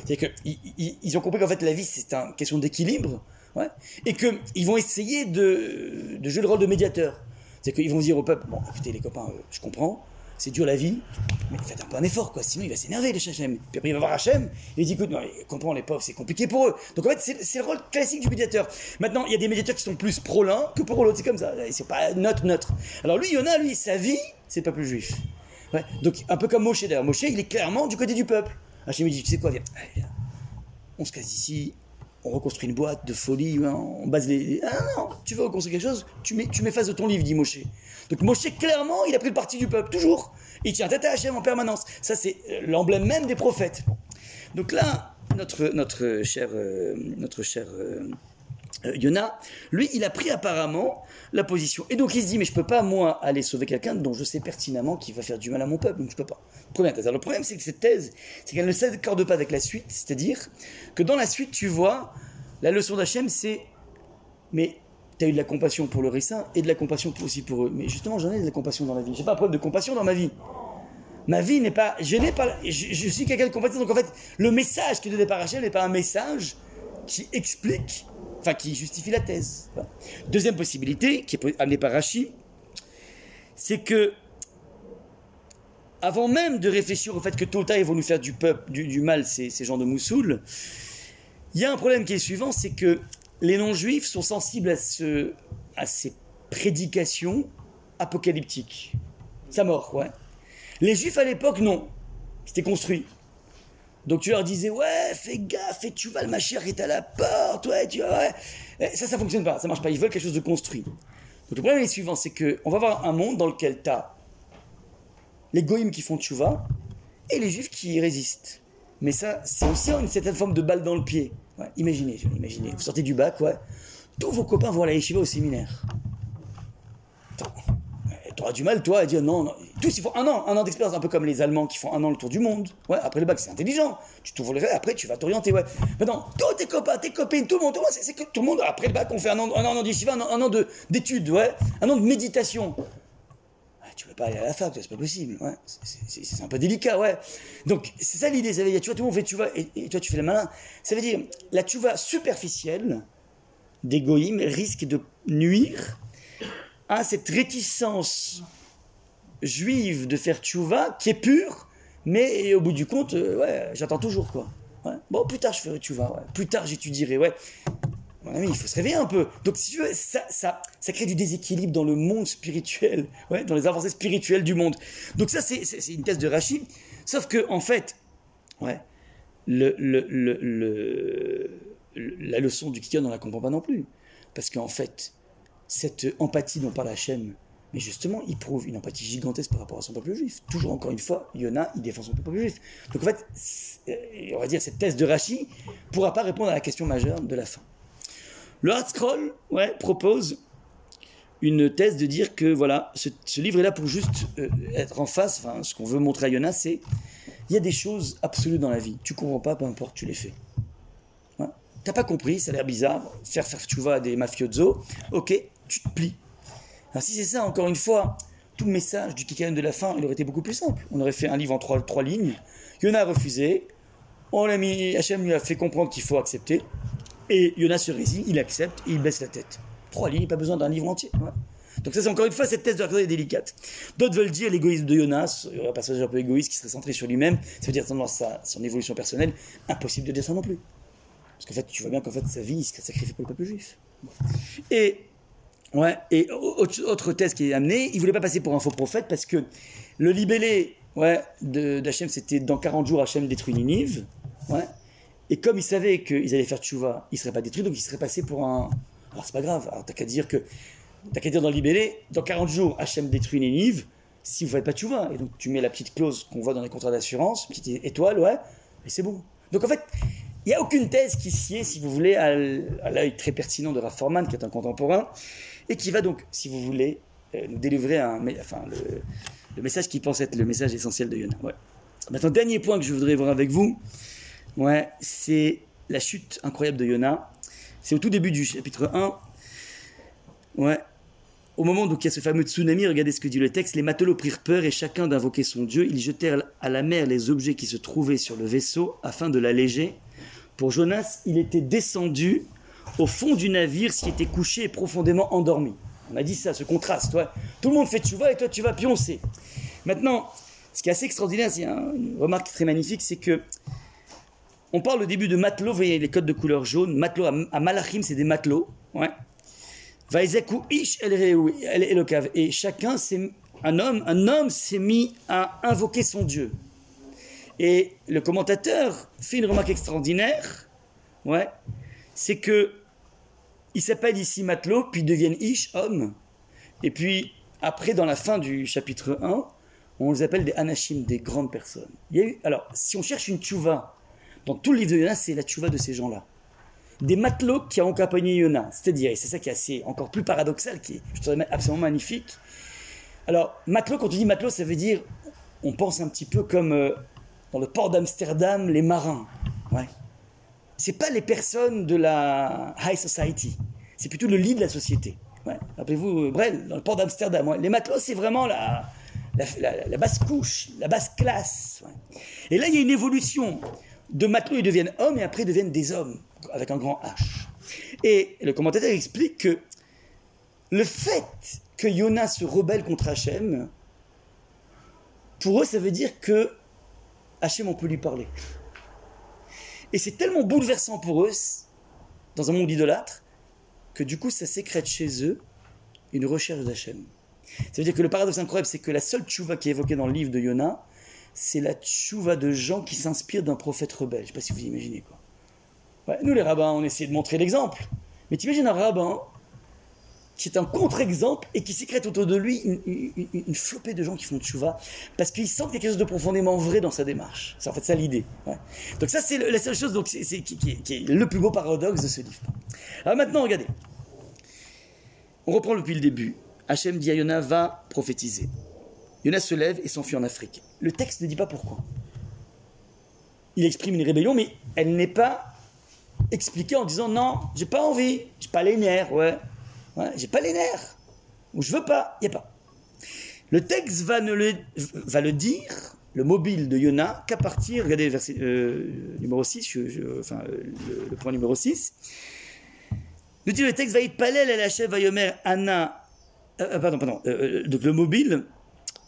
C'est que ils, ont compris qu'en fait la vie c'est une question d'équilibre, ouais, et que ils vont essayer de, de jouer le rôle de médiateur. C'est qu'ils vont dire au peuple, bon, écoutez les copains, euh, je comprends, c'est dur la vie, mais faites un peu un effort, quoi, sinon il va s'énerver, le Hachem. Puis après il va voir Hachem, il dit, écoute, non, mais comprends les pauvres, c'est compliqué pour eux. Donc en fait, c'est le rôle classique du médiateur. Maintenant, il y a des médiateurs qui sont plus pro l'un que pour l'autre, c'est comme ça, c'est pas neutre, neutre. Alors lui, il y en a, lui, sa vie, c'est le peuple juif. Donc un peu comme Moshe d'ailleurs, Moshe, il est clairement du côté du peuple. Hachem, il dit, tu sais quoi, viens, on se casse ici, on reconstruit une boîte de folie, hein, on base les. Ah non, tu veux reconstruire quelque chose, tu mets, tu m'effaces de ton livre, dit Moshe. Donc Moshe, clairement, il a pris le parti du peuple, toujours. Il tient tête à Hachem en permanence. Ça, c'est euh, l'emblème même des prophètes. Donc là, notre, notre cher, euh, notre cher euh, Yona, lui, il a pris apparemment la position. Et donc il se dit, mais je peux pas, moi, aller sauver quelqu'un dont je sais pertinemment qu'il va faire du mal à mon peuple, donc je peux pas. Première thèse. Alors le problème, c'est que cette thèse, c'est qu'elle ne s'accorde pas avec la suite, c'est-à-dire que dans la suite, tu vois, la leçon d'Hachem, c'est, mais tu as eu de la compassion pour le récin et de la compassion aussi pour eux. Mais justement, j'en ai de la compassion dans la vie. J'ai pas un problème de compassion dans ma vie. Ma vie n'est pas, je n'ai pas, je, suis quelqu'un de compassion. Donc en fait, le message qui donné par Hachem n'est pas un message qui explique enfin qui justifie la thèse. Deuxième possibilité, qui est amenée par Rachi, c'est que avant même de réfléchir au fait que ils vont nous faire du, peuple, du, mal, ces, gens de Moussoul, il y a un problème qui est suivant, c'est que les non-juifs sont sensibles à, à ces prédications apocalyptiques. Ça mort, ouais. Les juifs à l'époque, non. C'était construit. Donc tu leur disais, ouais, fais gaffe, et tu vas, le machin est à la porte, ouais, tu vois, ouais. Eh, ça, ça fonctionne pas, ça marche pas. Ils veulent quelque chose de construit. Donc le problème est suivant, c'est qu'on va avoir un monde dans lequel tu as les goïms qui font tchouva et les juifs qui résistent. Mais ça, c'est aussi une certaine forme de balle dans le pied. Imaginez, imaginez, vous sortez du bac, ouais. Tous vos copains vont à au séminaire. Tu auras du mal, toi, à dire non, non. Tous, ils font un an, un an d'expérience, un peu comme les Allemands qui font un an le tour du monde. Ouais, après le bac, c'est intelligent. Tu t'ouvres les après, tu vas t'orienter, ouais. Maintenant, tous tes copains, tes copines, tout le monde, tout le monde, c'est que tout le monde, après le bac, on fait un an, un an, un an, d'études, ouais. Un an de méditation. tu veux pas aller à la fac, c'est pas possible, ouais. C'est un peu délicat, ouais. Donc, c'est ça l'idée, ça veut dire, tu vois, tout le monde fait, tu vois, et, toi, tu fais le malin. Ça veut dire, la tu vas superficielle d'égoïme risque de nuire à cette réticence juive de faire tchouva qui est pure, mais au bout du compte, euh, ouais, j'attends toujours quoi. Bon, plus tard je ferai tchouva, plus tard j'étudierai, ouais. Mon il faut se réveiller un peu. Donc, si tu veux, ça, ça, ça crée du déséquilibre dans le monde spirituel, ouais, dans les avancées spirituelles du monde. Donc, ça, c'est une thèse de Rachid. Sauf que, en fait, ouais, le, le, le, la leçon du Kikon, on ne la comprend pas non plus. Parce qu'en fait, cette empathie dont parle Hachem, mais justement, il prouve une empathie gigantesque par rapport à son peuple juif. Toujours, encore une fois, Yona, il défend son peuple juif. Donc en fait, on va dire, cette thèse de Rachi pourra pas répondre à la question majeure de la fin. Le Hard Scroll ouais, propose une thèse de dire que voilà, ce, livre est là pour juste euh, être en face. Enfin, ce qu'on veut montrer à Yona, c'est il y a des choses absolues dans la vie. Tu comprends pas, peu importe, tu les fais. T'as pas compris, ça a l'air bizarre. Faire faire tu vois à des mafiosos, ok, tu te plies. Si c'est ça, encore une fois, tout le message du Kikaïon de la fin, il aurait été beaucoup plus simple. On aurait fait un livre en trois, lignes. Yona a refusé. On l'a mis, Hachem lui a fait comprendre qu'il faut accepter. Et Yona se résigne, il accepte et il baisse la tête. Trois lignes, pas besoin d'un livre entier. Donc ça, c'est encore une fois, cette thèse de la est délicate. D'autres veulent dire l'égoïsme de Jonas, un passage un peu égoïste qui serait centré sur lui-même, ça veut dire dans sa, son évolution personnelle, impossible de descendre non plus. Parce qu'en fait, tu vois bien qu'en fait, sa vie, il se sacrifie pour le peuple juif. Et, ouais, et autre thèse qui est amenée, il voulait pas passer pour un faux prophète parce que le libellé ouais, d'Hachem, c'était dans 40 jours, Hachem détruit Ninive. Ouais. Et comme il savait qu'ils allaient faire tchouva, il ne serait pas détruit, donc il serait passé pour un. Alors c'est pas grave, alors t'as qu'à dire que. T'as qu'à dire dans le libellé, dans 40 jours, Hachem détruit Ninive, si vous faites pas tchouva. Et donc tu mets la petite clause qu'on voit dans les contrats d'assurance, petite étoile, ouais, et c'est bon. Donc en fait, il n'y a aucune thèse qui sied, si vous voulez, à l'œil très pertinent de Rafforman, qui est un contemporain, et qui va donc, si vous voulez, euh, nous délivrer un, enfin, le, message qui pense être le message essentiel de Yona. Maintenant, dernier point que je voudrais voir avec vous, ouais, c'est la chute incroyable de Yona. C'est au tout début du chapitre 1. Ouais. Au moment où il y a ce fameux tsunami, regardez ce que dit le texte, les matelots prirent peur et chacun d'invoquer son Dieu. Ils jetèrent à la mer les objets qui se trouvaient sur le vaisseau afin de l'alléger. Pour Jonas, il était descendu au fond du navire, s'y était couché et profondément endormi. On a dit ça, ce contraste. Toi. Tout le monde fait tchouva et toi tu vas pioncer. Maintenant, ce qui est assez extraordinaire, c'est une remarque très magnifique, c'est que on parle au début de matelot, vous voyez les codes de couleur jaune. Matelot à Malachim, c'est des matelots. Ouais. Et chacun, c'est un homme, un homme s'est mis à invoquer son Dieu. Et le commentateur fait une remarque extraordinaire. Ouais. C'est que ils s'appellent ici matelot, puis deviennent ish, homme. Et puis, après, dans la fin du chapitre 1, on les appelle des anachim, des grandes personnes. Il y a alors, si on cherche une tchouva, dans tout le livre de Yona, c'est la tchouva de ces gens-là. Des matelots qui ont accompagné Yona. C'est-à-dire, et c'est ça qui est encore plus paradoxal, qui est, absolument magnifique. Alors, matelot, quand on dit matelot, ça veut dire, on pense un petit peu comme euh, dans le port d'Amsterdam, les marins. Ouais c'est pas les personnes de la high society, c'est plutôt le lit de la société. Rappelez-vous, euh, Brel, dans le port d'Amsterdam, les matelots, c'est vraiment la, la, basse couche, la basse classe. Et là, il y a une évolution. De matelots, ils deviennent hommes et après, ils deviennent des hommes, avec un grand H. Et le commentateur explique que le fait que Yona se rebelle contre Hachem, pour eux, ça veut dire que Hachem, on peut lui parler. Et c'est tellement bouleversant pour eux, dans un monde idolâtre, que du coup, ça sécrète chez eux une recherche d'Hachem. Ça veut dire que le paradoxe incroyable, c'est que la seule tchouva qui est évoquée dans le livre de Yona, c'est la tchouva de gens qui s'inspirent d'un prophète rebelle. Je ne sais pas si vous imaginez quoi. nous, les rabbins, on essaie de montrer l'exemple. Mais tu imagines un rabbin qui est un contre-exemple et qui sécrète autour de lui une, flopée de gens qui font tchouva parce qu'ils sentent quelque chose de profondément vrai dans sa démarche. C'est en fait ça l'idée. Donc ça c'est la seule chose donc c'est, qui, est le plus beau paradoxe de ce livre. Alors maintenant regardez, on reprend depuis le début. Hachem dit à Yona va prophétiser. Yona se lève et s'enfuit en Afrique. Le texte ne dit pas pourquoi. Il exprime une rébellion mais elle n'est pas expliquée en disant non, j'ai pas envie, j'ai pas les nerfs, ouais. J'ai pas les nerfs. Ou je veux pas. Il n'y a pas. Le texte va, le, le dire, le mobile de Yona, qu'à partir, regardez le verset euh, numéro 6, enfin le, point numéro 6. Nous dit le texte va palel el Hachem va Anna. Euh, euh, pardon, pardon. donc le mobile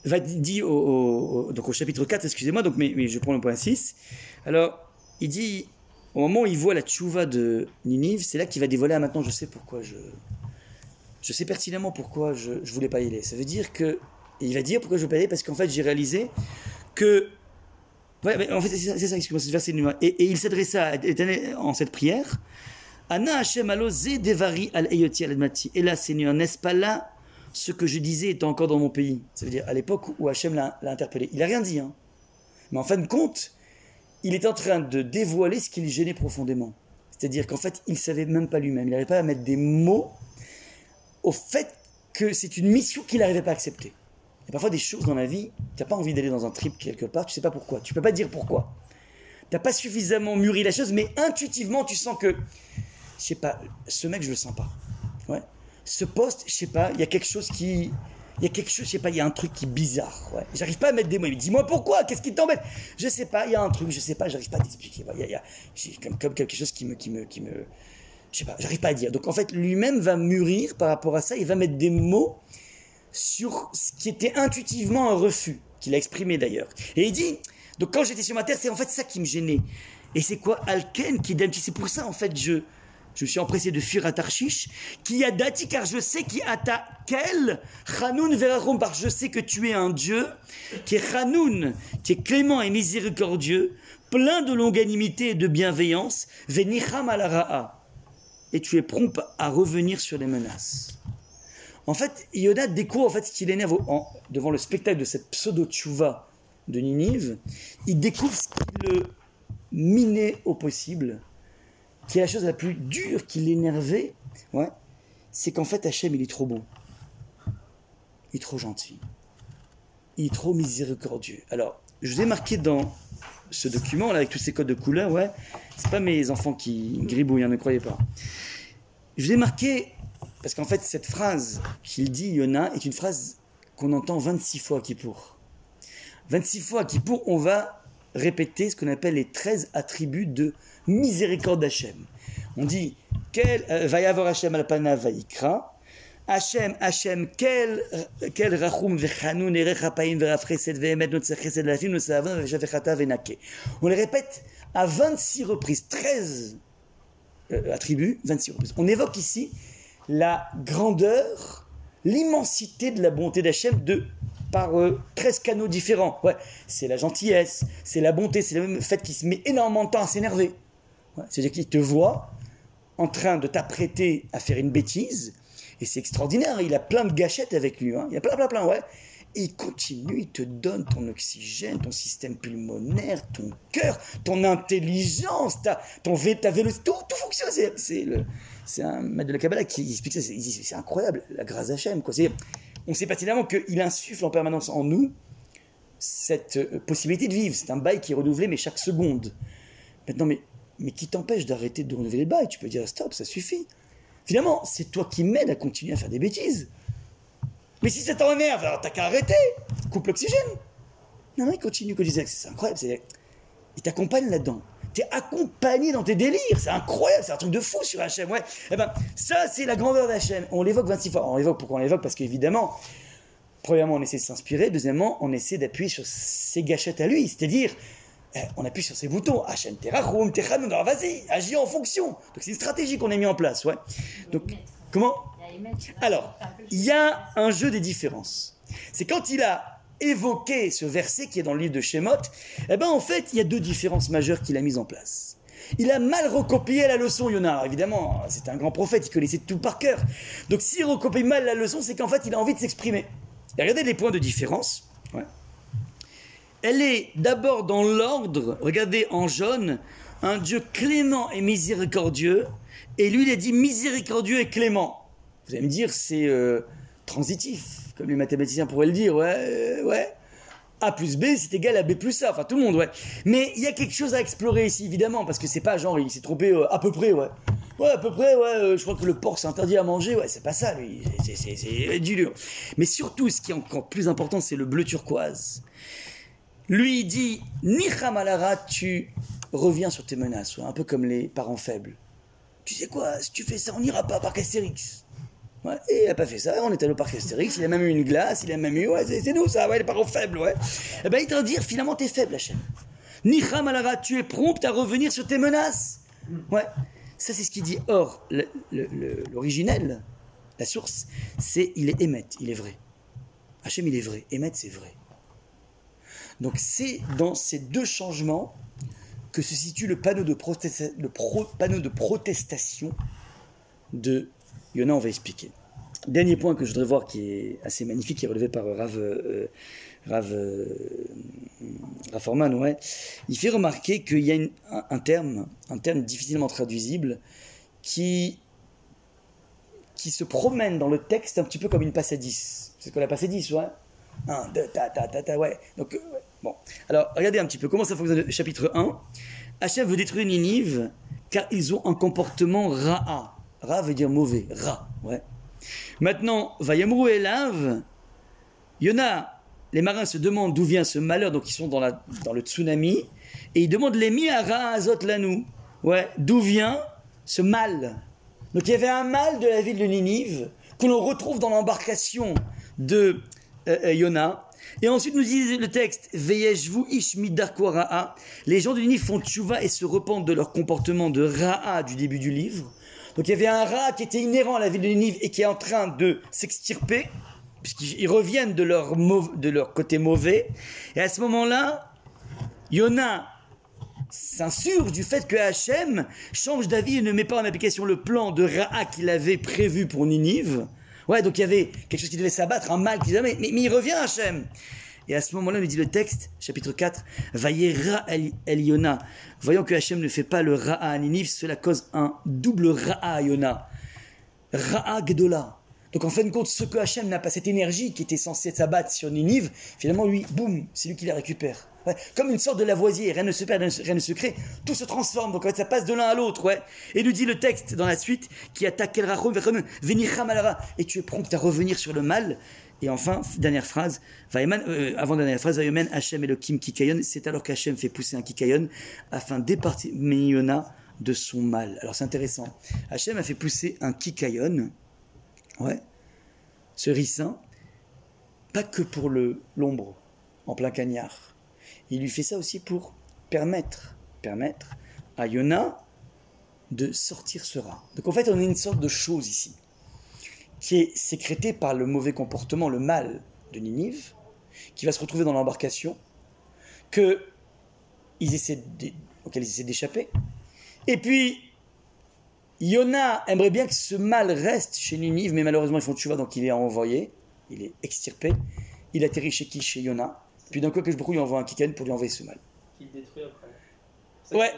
va dire au, donc au chapitre 4, excusez-moi, donc, mais, mais, je prends le point 6. Alors, il dit, au moment où il voit la tchouva de Ninive, c'est là qu'il va dévoiler, ah, maintenant je sais pourquoi je, je sais pertinemment pourquoi je ne voulais pas y aller. Ça veut dire que. il va dire pourquoi je ne veux pas y aller, parce qu'en fait, j'ai réalisé que. Ouais, en fait, c'est ça, excusez-moi, c'est verset numéro. Et, et il s'adressa en cette prière. Anna Et là, Seigneur, n'est-ce pas là ce que je disais étant encore dans mon pays? Ça veut dire à l'époque où Hachem l'a interpellé. Il n'a rien dit, hein. Mais en fin de compte, il est en train de dévoiler ce qui le gênait profondément. C'est-à-dire qu'en fait, il ne savait même pas lui-même. Il n'arrivait pas à mettre des mots au fait que c'est une mission qu'il n'arrivait pas à accepter. Il y a parfois des choses dans la vie, tu n'as pas envie d'aller dans un trip quelque part, tu sais pas pourquoi, tu peux pas dire pourquoi. Tu n'as pas suffisamment mûri la chose, mais intuitivement tu sens que, je sais pas, ce mec je le sens pas. Ouais. Ce poste, je sais pas, il y a quelque chose qui, il y a quelque chose, je sais pas, il y a un truc qui est bizarre. Ouais. J'arrive pas à mettre des mots. dis-moi pourquoi, qu'est-ce qui t'embête? Je sais pas, il y a un truc, je sais pas, j'arrive pas à t'expliquer. Il y a, comme, comme, quelque chose me, qui me, qui me, je sais pas, j'arrive pas à dire. Donc en fait, lui-même va mûrir par rapport à ça, il va mettre des mots sur ce qui était intuitivement un refus, qu'il a exprimé d'ailleurs. Et il dit, donc quand j'étais sur ma terre, c'est en fait ça qui me gênait. Et c'est quoi Alken qui C'est pour ça en fait je je suis empressé de fuir à Tarshish, qui a dati car je sais qui a ta quel verarum car je sais que tu es un Dieu qui est Hanoun, qui est clément et miséricordieux, plein de longanimité et de bienveillance, venicham alara'a et tu es prompt à revenir sur les menaces. En fait, Yoda découvre en fait ce qu'il énerve devant le spectacle de cette pseudo-tchouva de Ninive. Il découvre ce qui le miné au possible, qui est la chose la plus dure qui l'énervait, ouais, c'est qu'en fait Hachem il est trop bon. Il est trop gentil. Il est trop miséricordieux. Alors, je vous ai marqué dans ce document là avec tous ces codes de couleurs, ouais, c'est pas mes enfants qui gribouillent, hein, ne croyez pas. Je vous ai marqué parce qu'en fait cette phrase qu'il dit Yona est une phrase qu'on entend 26 fois à Kippour. 26 fois à Kippour, on va répéter ce qu'on appelle les 13 attributs de miséricorde d'Hachem. On dit quel avoir Hachem al vaikra. Hachem, Hachem, quel, quel rachum vechanoun erech hapaim verafreset vehemet not chesed lafim not savon vechata venake. On les répète à 26 reprises, 13 euh, attributs, 26 reprises. On évoque ici la grandeur, l'immensité de la bonté d'Hachem de par 13 euh, canaux différents. Ouais, c'est la gentillesse, c'est la bonté, c'est le fait qu'il se met énormément de temps à s'énerver. C'est-à-dire qu'il te voit en train de t'apprêter à faire une bêtise, et c'est extraordinaire, il a plein de gâchettes avec lui, hein. il a plein, plein, plein, ouais. Et il continue, il te donne ton oxygène, ton système pulmonaire, ton cœur, ton intelligence, ta, ton ta vélocité, tout, tout fonctionne. C'est un maître de la Kabbalah qui explique ça, c'est incroyable, la grâce d'Hachem. Quoi on sait pertinemment qu'il insuffle en permanence en nous cette euh, possibilité de vivre. C'est un bail qui est renouvelé, mais chaque seconde. Maintenant, mais, mais qui t'empêche d'arrêter de renouveler le bail? Tu peux dire stop, ça suffit. Finalement, c'est toi qui m'aides à continuer à faire des bêtises. Mais si ça t'énerve, alors t'as qu'à arrêter. Coupe l'oxygène. Non, non, il continue. C'est incroyable. Il t'accompagne là-dedans accompagné dans tes délires. C'est incroyable, c'est un truc de fou sur Hachem. Ouais. Eh ben, ça, c'est la grandeur d'Hachem. On l'évoque 26 fois. On l'évoque pourquoi on l'évoque? Parce qu'évidemment, premièrement, on essaie de s'inspirer. Deuxièmement, on essaie d'appuyer sur ses gâchettes à lui. C'est-à-dire, on appuie sur ses boutons. Hachem, Terachum, Techanoun, vas-y, agis en fonction. Donc c'est une stratégie qu'on a mis en place. Ouais. Donc, comment Alors, il y a un jeu des différences. C'est quand il a évoquer ce verset qui est dans le livre de Shemot, eh ben en fait, il y a deux différences majeures qu'il a mises en place. Il a mal recopié la leçon, Yonah. évidemment, c'est un grand prophète, il connaissait tout par cœur. Donc s'il recopie mal la leçon, c'est qu'en fait, il a envie de s'exprimer. Regardez les points de différence. Elle est d'abord dans l'ordre, regardez en jaune, un Dieu clément et miséricordieux, et lui, il a dit miséricordieux et clément. Vous allez me dire, c'est euh, transitif comme les mathématiciens pourraient le dire, ouais, euh, ouais. A plus B, c'est égal à B plus A, enfin tout le monde, ouais. Mais il y a quelque chose à explorer ici, évidemment, parce que c'est pas genre, il s'est trompé euh, à peu près, ouais. Ouais, à peu près, ouais, je crois que le porc c'est interdit à manger, ouais, c'est pas ça, lui, c'est du dur. Mais surtout, ce qui est encore plus important, c'est le bleu turquoise. Lui, dit, Nichamalara, tu reviens sur tes menaces, un peu comme les parents faibles. Tu sais quoi, si tu fais ça, on n'ira pas par Castérix et il n'a pas fait ça, on est allé au parc Astérix, il a même eu une glace, il a même eu, ouais, c'est nous ça, ouais, les parents faibles, ouais. Et eh ben il te dire, finalement, t'es faible, Hachem. Nicham Alara, tu es prompt à revenir sur tes menaces. Ouais, ça c'est ce qu'il dit. Or, l'originel, la source, c'est il est émet, il est vrai. Hachem, il est vrai. Émet, c'est vrai. Donc c'est dans ces deux changements que se situe le panneau de, le panneau de protestation de Yona, on va expliquer. Dernier point que je voudrais voir qui est assez magnifique, qui est relevé par Rav, euh, Rav, euh, ouais. il fait remarquer qu'il y a un, terme, un terme difficilement traduisible, qui, qui se promène dans le texte un petit peu comme une 10. C'est ce qu'on a passé 10, ouais 1, 2, ta, ta, ta, ta, euh, bon. Alors, regardez un petit peu comment ça fonctionne. Chapitre 1. Hachem veut détruire Ninive car ils ont un comportement ra'a. Ra veut dire mauvais. Ra, ouais. Maintenant, Vayamru et Lave, Yona, les marins se demandent d'où vient ce malheur, donc ils sont dans, la, dans le tsunami, et ils demandent les Ra Azot Lanou. Ouais, d'où vient ce mal? Donc il y avait un mal de la ville de Ninive que l'on retrouve dans l'embarcation de euh, euh, Yona. Et ensuite nous dit le texte Veyeshvu Ra'a. Les gens de Ninive font tchouva et se repentent de leur comportement de Ra'a du début du livre. Donc il y avait un rat qui était inhérent à la ville de Ninive et qui est en train de s'extirper, puisqu'ils reviennent de leur, côté mauvais. Et à ce moment-là, Yona s'insurge du fait que Hachem change d'avis et ne met pas en application le plan de Ra'a qu'il avait prévu pour Ninive. Ouais, donc il y avait quelque chose qui devait s'abattre, un mal qui devait... Mais, mais, il revient Hachem. Et à ce moment-là, nous dit le texte, chapitre 4, Vayera El Yona. Voyons que Hachem ne fait pas le Ra'a à Ninive, cela cause un double Ra'a à Yona. Ra'a. Donc en fin de compte, ce que Hachem n'a pas, cette énergie qui était censée s'abattre sur Ninive, finalement lui, boum, c'est lui qui la récupère. comme une sorte de lavoisier, rien ne se perd, rien ne se crée, tout se transforme, donc en fait ça passe de l'un à l'autre. Ouais. Et nous dit le texte dans la suite, qui attaque El venir et tu es prompt à revenir sur le mal. Et enfin, dernière phrase, euh, avant dernière phrase, Vayemen Hachem et le Kim Kikayon, c'est alors qu'Hachem fait pousser un Kikayon afin d'épargner de son mal. Alors c'est intéressant. Hachem a fait pousser un Kikayon, ouais, ce ricin, pas que pour le l'ombre en plein cagnard. Il lui fait ça aussi pour permettre, permettre à Yona de sortir ce rat. Donc en fait, on a une sorte de chose ici qui est sécrété par le mauvais comportement, le mal de Ninive, qui va se retrouver dans l'embarcation, que ils essaient auquel ils essaient d'échapper. Et puis, Yona aimerait bien que ce mal reste chez Ninive, mais malheureusement ils font vois, donc il est envoyé, il est extirpé. Il atterrit chez qui? Chez Yona. Puis d'un coup, que je lui envoie un kiken pour lui envoyer ce mal. Qu'il détruit après. Ouais,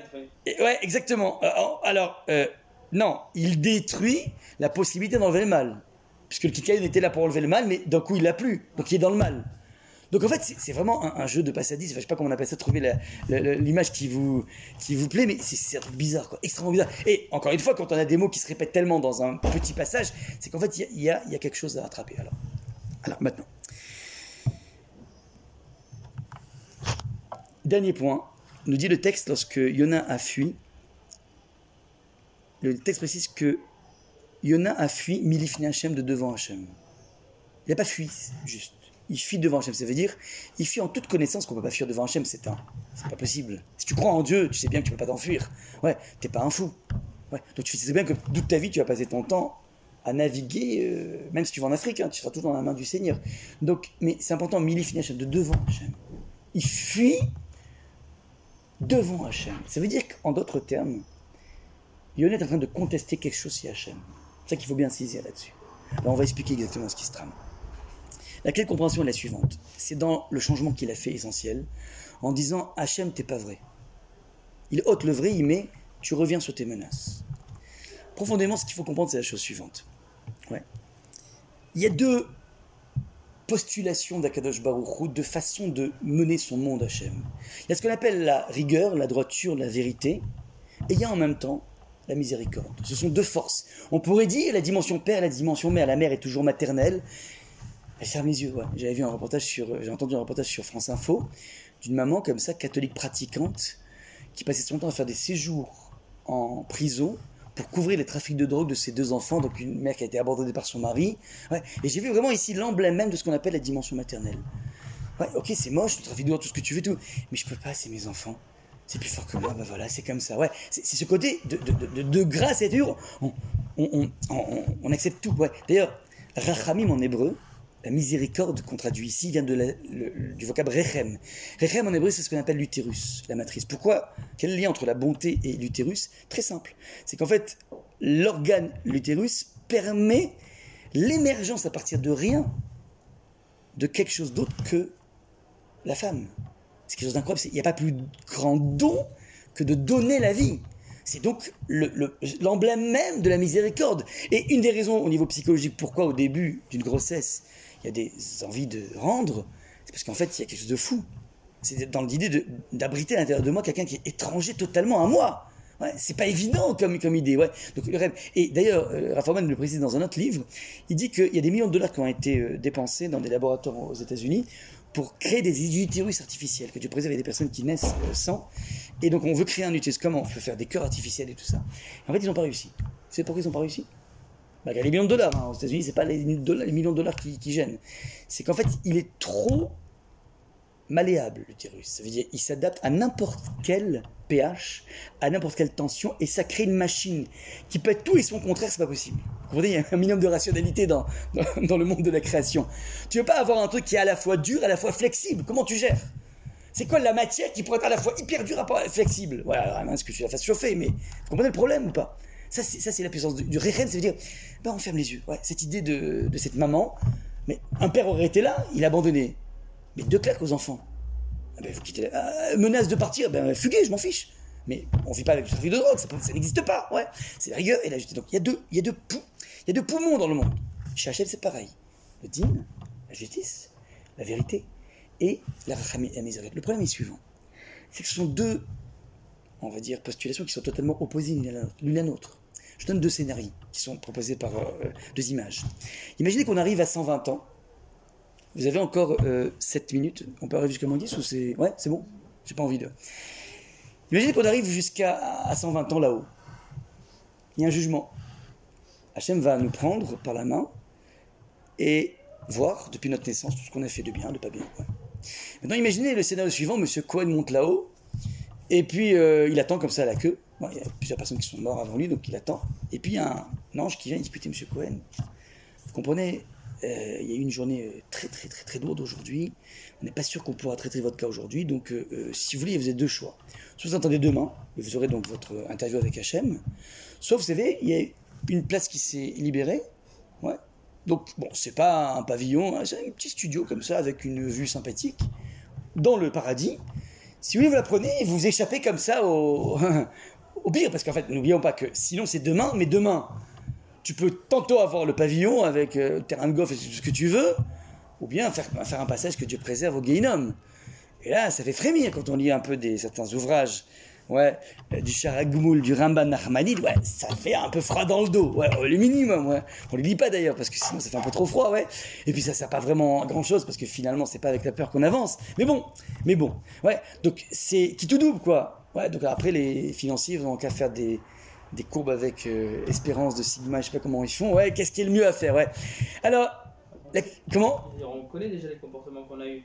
ouais, exactement. Euh, alors, euh, non, il détruit la possibilité d'enlever le mal puisque le Kikaïon était là pour enlever le mal, mais d'un coup il l'a plus, donc il est dans le mal. Donc en fait, c'est vraiment un, jeu de passe à 10. Enfin, je sais pas comment on appelle ça, trouver l'image qui vous, plaît, mais c'est bizarre, extrêmement bizarre. Et encore une fois, quand on a des mots qui se répètent tellement dans un petit passage, c'est qu'en fait, il y, a, quelque chose à rattraper. Alors, alors maintenant. Dernier point, nous dit le texte lorsque Yona a fui. Le texte précise que Yona a fui Milifne Hachem de devant Hachem. Il n'a pas fui, juste. Il fuit devant Hachem. Ça veut dire, il fuit en toute connaissance qu'on ne peut pas fuir devant Hachem. C'est un, c'est pas possible. Si tu crois en Dieu, tu sais bien que tu ne peux pas t'enfuir. Ouais, t'es pas un fou. Ouais. Donc tu sais bien que toute ta vie, tu vas passer ton temps à naviguer, euh, même si tu vas en Afrique, hein, tu seras toujours dans la main du Seigneur. Donc, mais c'est important, Milifne Hachem, de devant Hachem. Il fuit devant Hachem. Ça veut dire qu'en d'autres termes, Yona est en train de contester quelque chose sur Hachem. C'est ça qu'il faut bien saisir là-dessus. Alors on va expliquer exactement ce qui se trame. La clé de compréhension est la suivante? C'est dans le changement qu'il a fait essentiel, en disant Hachem, t'es pas vrai. Il ôte le vrai, il met tu reviens sur tes menaces. Profondément, ce qu'il faut comprendre, c'est la chose suivante. Il y a deux postulations d'Akadosh Baruch deux façons de mener son monde Hachem. Il y a ce qu'on appelle la rigueur, la droiture, la vérité, et il y a en même temps la miséricorde. Ce sont deux forces. On pourrait dire la dimension père, la dimension mère. La mère est toujours maternelle. Elle ferme les yeux. J'avais vu un reportage sur, j'ai entendu un reportage sur France Info d'une maman comme ça, catholique pratiquante, qui passait son temps à faire des séjours en prison pour couvrir les trafics de drogue de ses deux enfants, donc une mère qui a été abandonnée par son mari. Et j'ai vu vraiment ici l'emblème même de ce qu'on appelle la dimension maternelle. Ouais, ok, c'est moche, le trafic de drogue, tout ce que tu veux, tout, mais je peux pas, c'est mes enfants c'est plus fort que moi, ben voilà, c'est comme ça. Ouais, c'est ce côté de, grâce et dur, on, accepte tout. Ouais. D'ailleurs, rachamim en hébreu, la miséricorde qu'on traduit ici vient du vocable rechem. Rechem en hébreu, c'est ce qu'on appelle l'utérus, la matrice. Pourquoi? Quel lien entre la bonté et l'utérus? Très simple. C'est qu'en fait, l'organe, l'utérus, permet l'émergence à partir de rien de quelque chose d'autre que la femme. C'est quelque chose d'incroyable. Il n'y a pas plus grand don que de donner la vie. C'est donc l'emblème même de la miséricorde. Et une des raisons au niveau psychologique pourquoi au début d'une grossesse, il y a des envies de rendre, c'est parce qu'en fait, il y a quelque chose de fou. C'est dans l'idée d'abriter à l'intérieur de moi quelqu'un qui est étranger totalement à moi. Ouais, c'est pas évident comme, comme idée. Ouais. Donc, le rêve. Et d'ailleurs, euh, le précise dans un autre livre, il dit qu'il y a des millions de dollars qui ont été euh, dépensés dans des laboratoires aux États-Unis pour créer des utérus artificiels, que Dieu préserve des personnes qui naissent euh, sans. Et donc on veut créer un utérus. Comment? On peut faire des cœurs artificiels et tout ça En fait, ils n'ont pas réussi. Savez pourquoi ils n'ont pas réussi? Il a les millions de dollars. Hein. Aux États-Unis, c'est pas les, millions de dollars qui, gênent. C'est qu'en fait, il est trop malléable, l'utérus. Ça veut dire qu'il s'adapte à n'importe quel pH, à n'importe quelle tension, et ça crée une machine qui peut tout et son contraire, c'est pas possible. Vous comprenez, il y a un minimum de rationalité dans, dans, le monde de la création. Tu veux pas avoir un truc qui est à la fois dur, à la fois flexible. Comment tu gères? C'est quoi la matière qui pourrait être à la fois hyper dure et flexible? Voilà, est-ce que tu la fasses chauffer, mais vous comprenez le problème ou pas? Ça, c'est la puissance du, du ça veut dire, ben on ferme les yeux. Ouais, cette idée de, de cette maman, mais un père aurait été là, il a abandonné. Mais deux claques aux enfants. Ah ben, vous quittez la... Ah, menace de partir, ben fuguez, je m'en fiche. Mais on ne vit pas avec le trafic de drogue, ça, n'existe pas. Ouais, c'est la rigueur et la justice. Donc il y a deux, y pou- y a deux poumons dans le monde. Chez Hachem, c'est pareil. Le dîme, la justice, la vérité et la miséricorde. Le problème est suivant. C'est que ce sont deux, on va dire, postulations qui sont totalement opposées l'une à l'autre. Je donne deux scénarios qui sont proposés par euh, deux images. Imaginez qu'on arrive à 120 ans. Vous avez encore 7 minutes. On peut arriver jusqu'à moins 10 ou c'est. Ouais, c'est bon J'ai pas envie de. Imaginez qu'on arrive jusqu'à à 120 ans là-haut. Il y a un jugement. Hachem va nous prendre par la main et voir depuis notre naissance tout ce qu'on a fait de bien, de pas bien. Maintenant, imaginez le scénario suivant Monsieur Cohen monte là-haut et puis euh, il attend comme ça à la queue. Il y a plusieurs personnes qui sont mortes avant lui, donc il attend. Et puis il y a un ange qui vient discuter Monsieur Cohen. Vous comprenez euh, Il y a eu une journée euh, très très très très lourde aujourd'hui. On n'est pas sûr qu'on pourra traiter votre cas aujourd'hui. Donc, euh, si vous voulez, vous avez deux choix. Soit vous attendez demain, et vous aurez donc votre interview avec Hachem. Soit, vous savez, il y a une place qui s'est libérée. Ouais. Donc, bon, c'est pas un pavillon, hein, c'est un petit studio comme ça, avec une vue sympathique, dans le paradis. Si vous voulez, vous la prenez et vous échappez comme ça au, au pire. Parce qu'en fait, n'oublions pas que sinon c'est demain, mais demain, tu peux tantôt avoir le pavillon avec euh, terrain de golf et tout ce que tu veux, ou bien faire, faire un passage que Dieu préserve au Guéhinom. Et là, ça fait frémir quand on lit un peu des, certains ouvrages. Ouais, euh, du Charagmoul, du Ramban Nachmanide, ouais, ça fait un peu froid dans le dos, ouais, le minimum, ouais. On les lit pas d'ailleurs, parce que sinon ça fait un peu trop froid, ouais. Et puis ça sert pas vraiment à grand chose, parce que finalement c'est pas avec la peur qu'on avance. Mais bon, mais bon, ouais, donc c'est qui tout double, quoi. Ouais, donc après les financiers vont qu'à faire des, des courbes avec euh, espérance de sigma, je sais pas comment ils font, ouais, qu'est-ce qui est le mieux à faire, ouais. Alors, la- comment? Je On connaît déjà les comportements qu'on a eus.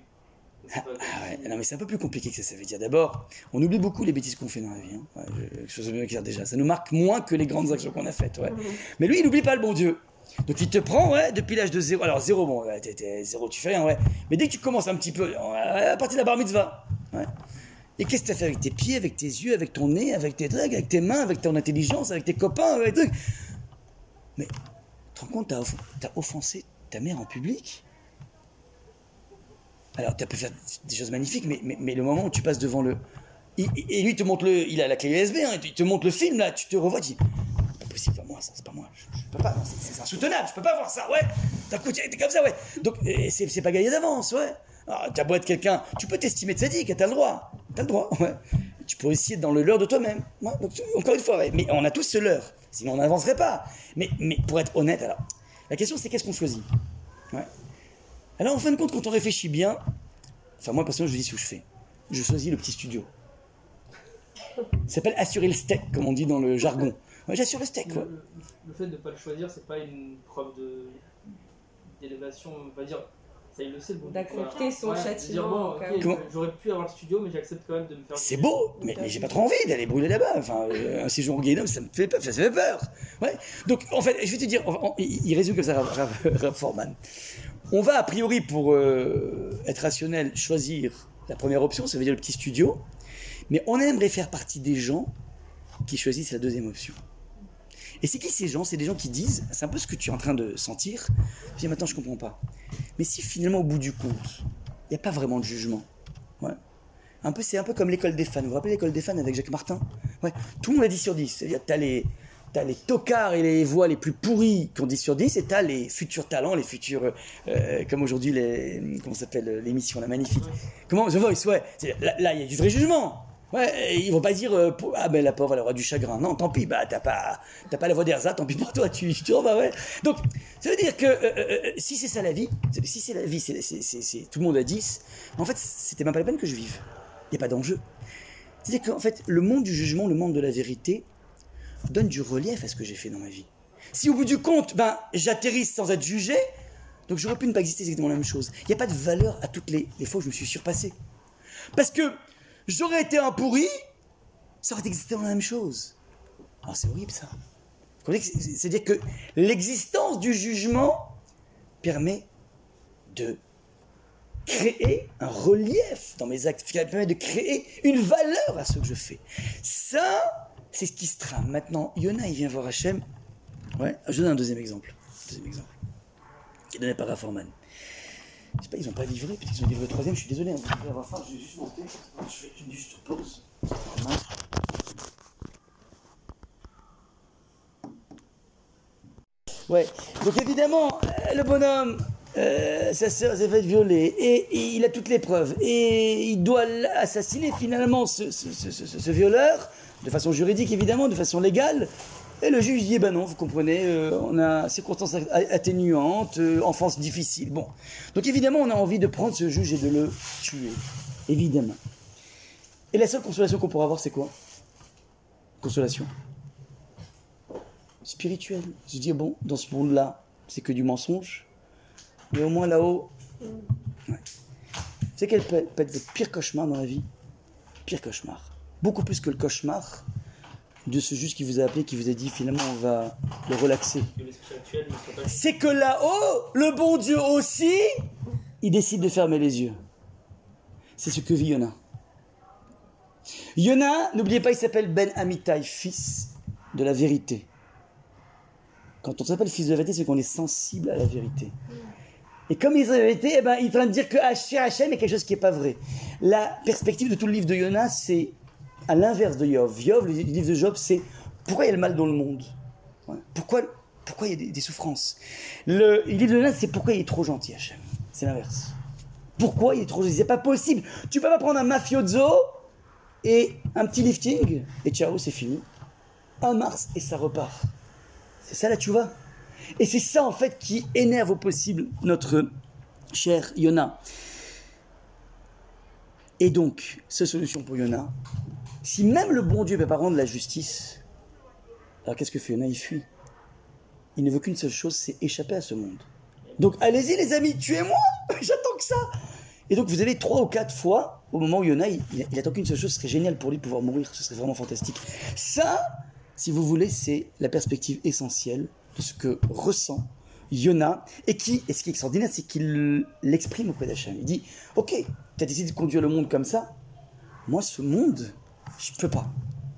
Comme Ah ouais, non mais c'est un peu plus compliqué que ça, ça veut dire. D'abord, on oublie beaucoup les bêtises qu'on fait dans la vie. Hein. Ouais, je- bien clair déjà. Ça nous marque moins que les grandes actions qu'on a faites. Ouais. Mais lui, il n'oublie pas le bon Dieu. Donc il te prend, ouais, depuis l'âge de zéro. Alors zéro, bon, ouais, t'es- zéro, tu fais rien, ouais. Mais dès que tu commences un petit peu, ouais, à partir de la bar mitzvah, ouais. Et qu'est-ce que tu as fait avec tes pieds, avec tes yeux, avec ton nez, avec tes trucs, avec tes mains, avec ton intelligence, avec tes copains, avec tes trucs? Mais, tu te rends compte, off- t'as offensé ta mère en public? Alors, tu peux faire des choses magnifiques, mais, mais, mais le moment où tu passes devant le. et lui, il te montre le. Il a la clé USB, hein, il te montre le film, là, tu te revois, tu dis. Pas possible, pas moi, ça, c'est pas moi. Je, peux pas, c'est insoutenable, je peux pas voir ça, ouais. D'un coup, t'es comme ça, ouais. Donc, c'est pas gagné d'avance, ouais. Alors, t'as beau être quelqu'un, tu peux t'estimer de sadique, t'as le droit. T'as le droit, ouais. Tu peux aussi être dans le leurre de toi-même. Encore une fois. Mais on a tous ce leurre, sinon on n'avancerait pas. Mais, pour être honnête, alors, la question c'est qu'est-ce qu'on choisit? Alors, en fin de compte, quand on réfléchit bien, enfin, moi, personnellement, je dis ce que je fais. Je choisis le petit studio. Ça s'appelle assurer le steak, comme on dit dans le jargon. J'assure le steak, le fait de ne pas le choisir, c'est pas une preuve de d'élévation, on va dire. Ça, il le sait, le bon Dieu, D'accepter quoi. son Ouais, de châtiment, bon, j'aurais pu avoir le studio, mais j'accepte quand même de me faire. C'est beau, mais, mais j'ai pas trop envie d'aller brûler là-bas. Enfin, euh, un séjour au Guéhinom, ça me fait peur. Ça me fait peur. Ouais. Donc, en fait, je vais te dire, on- on- il il résume comme ça, Rav, Rav- Rav Forman. On va, a priori, pour euh, être rationnel, choisir la première option, ça veut dire le petit studio. Mais on aimerait faire partie des gens qui choisissent la deuxième option. Et c'est qui ces gens? C'est des gens qui disent, c'est un peu ce que tu es en train de sentir. Je dis, maintenant, je comprends pas. Mais si finalement, au bout du compte, il n'y a pas vraiment de jugement. Un peu, c'est un peu comme l'école des fans. Vous vous rappelez l'école des fans avec Jacques Martin? Tout le monde a 10 sur 10. C'est-à-dire, les, t'as les tocards et les voix les plus pourries qui ont 10 sur 10, et t'as les futurs talents, les futurs, euh, comme aujourd'hui, les, comment s'appelle euh, l'émission, la magnifique. Comment? The Voice, ouais. Là, il y a du vrai jugement. Ouais, ils vont pas dire euh, ah ben la pauvre elle aura du chagrin. Non, tant pis, bah t'as pas t'as pas la voix d'Erza, tant pis pour toi, tu tu t'en vas ouais. Donc ça veut dire que euh, euh, euh, si c'est ça la vie, si c'est la vie, c'est tout le monde a 10. En fait, c'était même pas la peine que je vive. Il y a pas d'enjeu. C'est-à-dire qu'en fait, le monde du jugement, le monde de la vérité donne du relief à ce que j'ai fait dans ma vie. Si au bout du compte, ben j'atterrisse sans être jugé, donc j'aurais pu ne pas exister exactement la même chose. Il n'y a pas de valeur à toutes les, les fois où je me suis surpassé. Parce que j'aurais été un pourri, ça aurait été exactement la même chose. Alors c'est horrible ça. C'est-à-dire que l'existence du jugement permet de créer un relief dans mes actes, permet de créer une valeur à ce que je fais. Ça, c'est ce qui se trame. Maintenant, Yona, il vient voir Hachem. Ouais, je donne un deuxième exemple. Deuxième exemple. Qui est donné par Raforman. Je pas, ils ont pas livré, peut-être qu'ils ont livré le troisième, je suis désolé, hein, je vais juste monter. Je fais une juste pause. Ouais, donc évidemment, euh, le bonhomme, euh, sa sœur s'est fait violer, et, il a toutes les preuves, et il doit assassiner finalement ce- ce- ce violeur, de façon juridique évidemment, de façon légale, et le juge dit, eh ben non, vous comprenez, euh, on a circonstances atténuantes, euh, enfance difficile. Bon. Donc évidemment, on a envie de prendre ce juge et de le tuer. Évidemment. Et la seule consolation qu'on pourra avoir, c'est quoi? Consolation spirituelle. Se dire, bon, dans ce monde-là, c'est que du mensonge, mais au moins là-haut. Ouais. Savez quel peut peut être votre pire cauchemar dans la vie Pire cauchemar. Beaucoup plus que le cauchemar de ce juge qui vous a appelé, qui vous a dit finalement on va le relaxer. C'est que là-haut, le bon Dieu aussi, il décide de fermer les yeux. C'est ce que vit Yona. Yona, n'oubliez pas, il s'appelle Ben Amitai, fils de la vérité. Quand on s'appelle fils de la vérité, c'est qu'on est sensible à la vérité. Et comme il est de la vérité, eh ben, il est en train de dire que Hachem, a quelque chose qui n'est pas vrai. La perspective de tout le livre de Yona, c'est à l'inverse de Yov. Yov, le livre de Job, c'est pourquoi il y a le mal dans le monde. Pourquoi, pourquoi il y a des, souffrances Le livre de Yona, c'est pourquoi il est trop gentil, Hachem. C'est l'inverse. Pourquoi il est trop gentil? C'est pas possible. Tu peux pas prendre un mafioso et un petit lifting, et ciao, c'est fini. Un mars, et ça repart. C'est ça là, tu vois. Et c'est ça, en fait, qui énerve au possible notre cher Yona. Et donc, cette solution pour Yona, si même le bon Dieu ne peut pas rendre la justice, alors qu'est-ce que fait Yona Il fuit. Il ne veut qu'une seule chose, c'est échapper à ce monde. Donc allez-y les amis, tuez-moi J'attends que ça Et donc vous allez trois ou quatre fois, au moment où Yona, il, attend qu'une seule chose, ce serait génial pour lui de pouvoir mourir, ce serait vraiment fantastique. Ça, si vous voulez, c'est la perspective essentielle de ce que ressent Yona, et qui, et ce qui est extraordinaire, c'est qu'il l'exprime auprès d'Hachem. Il dit, ok, tu as décidé de conduire le monde comme ça, moi ce monde, je peux pas.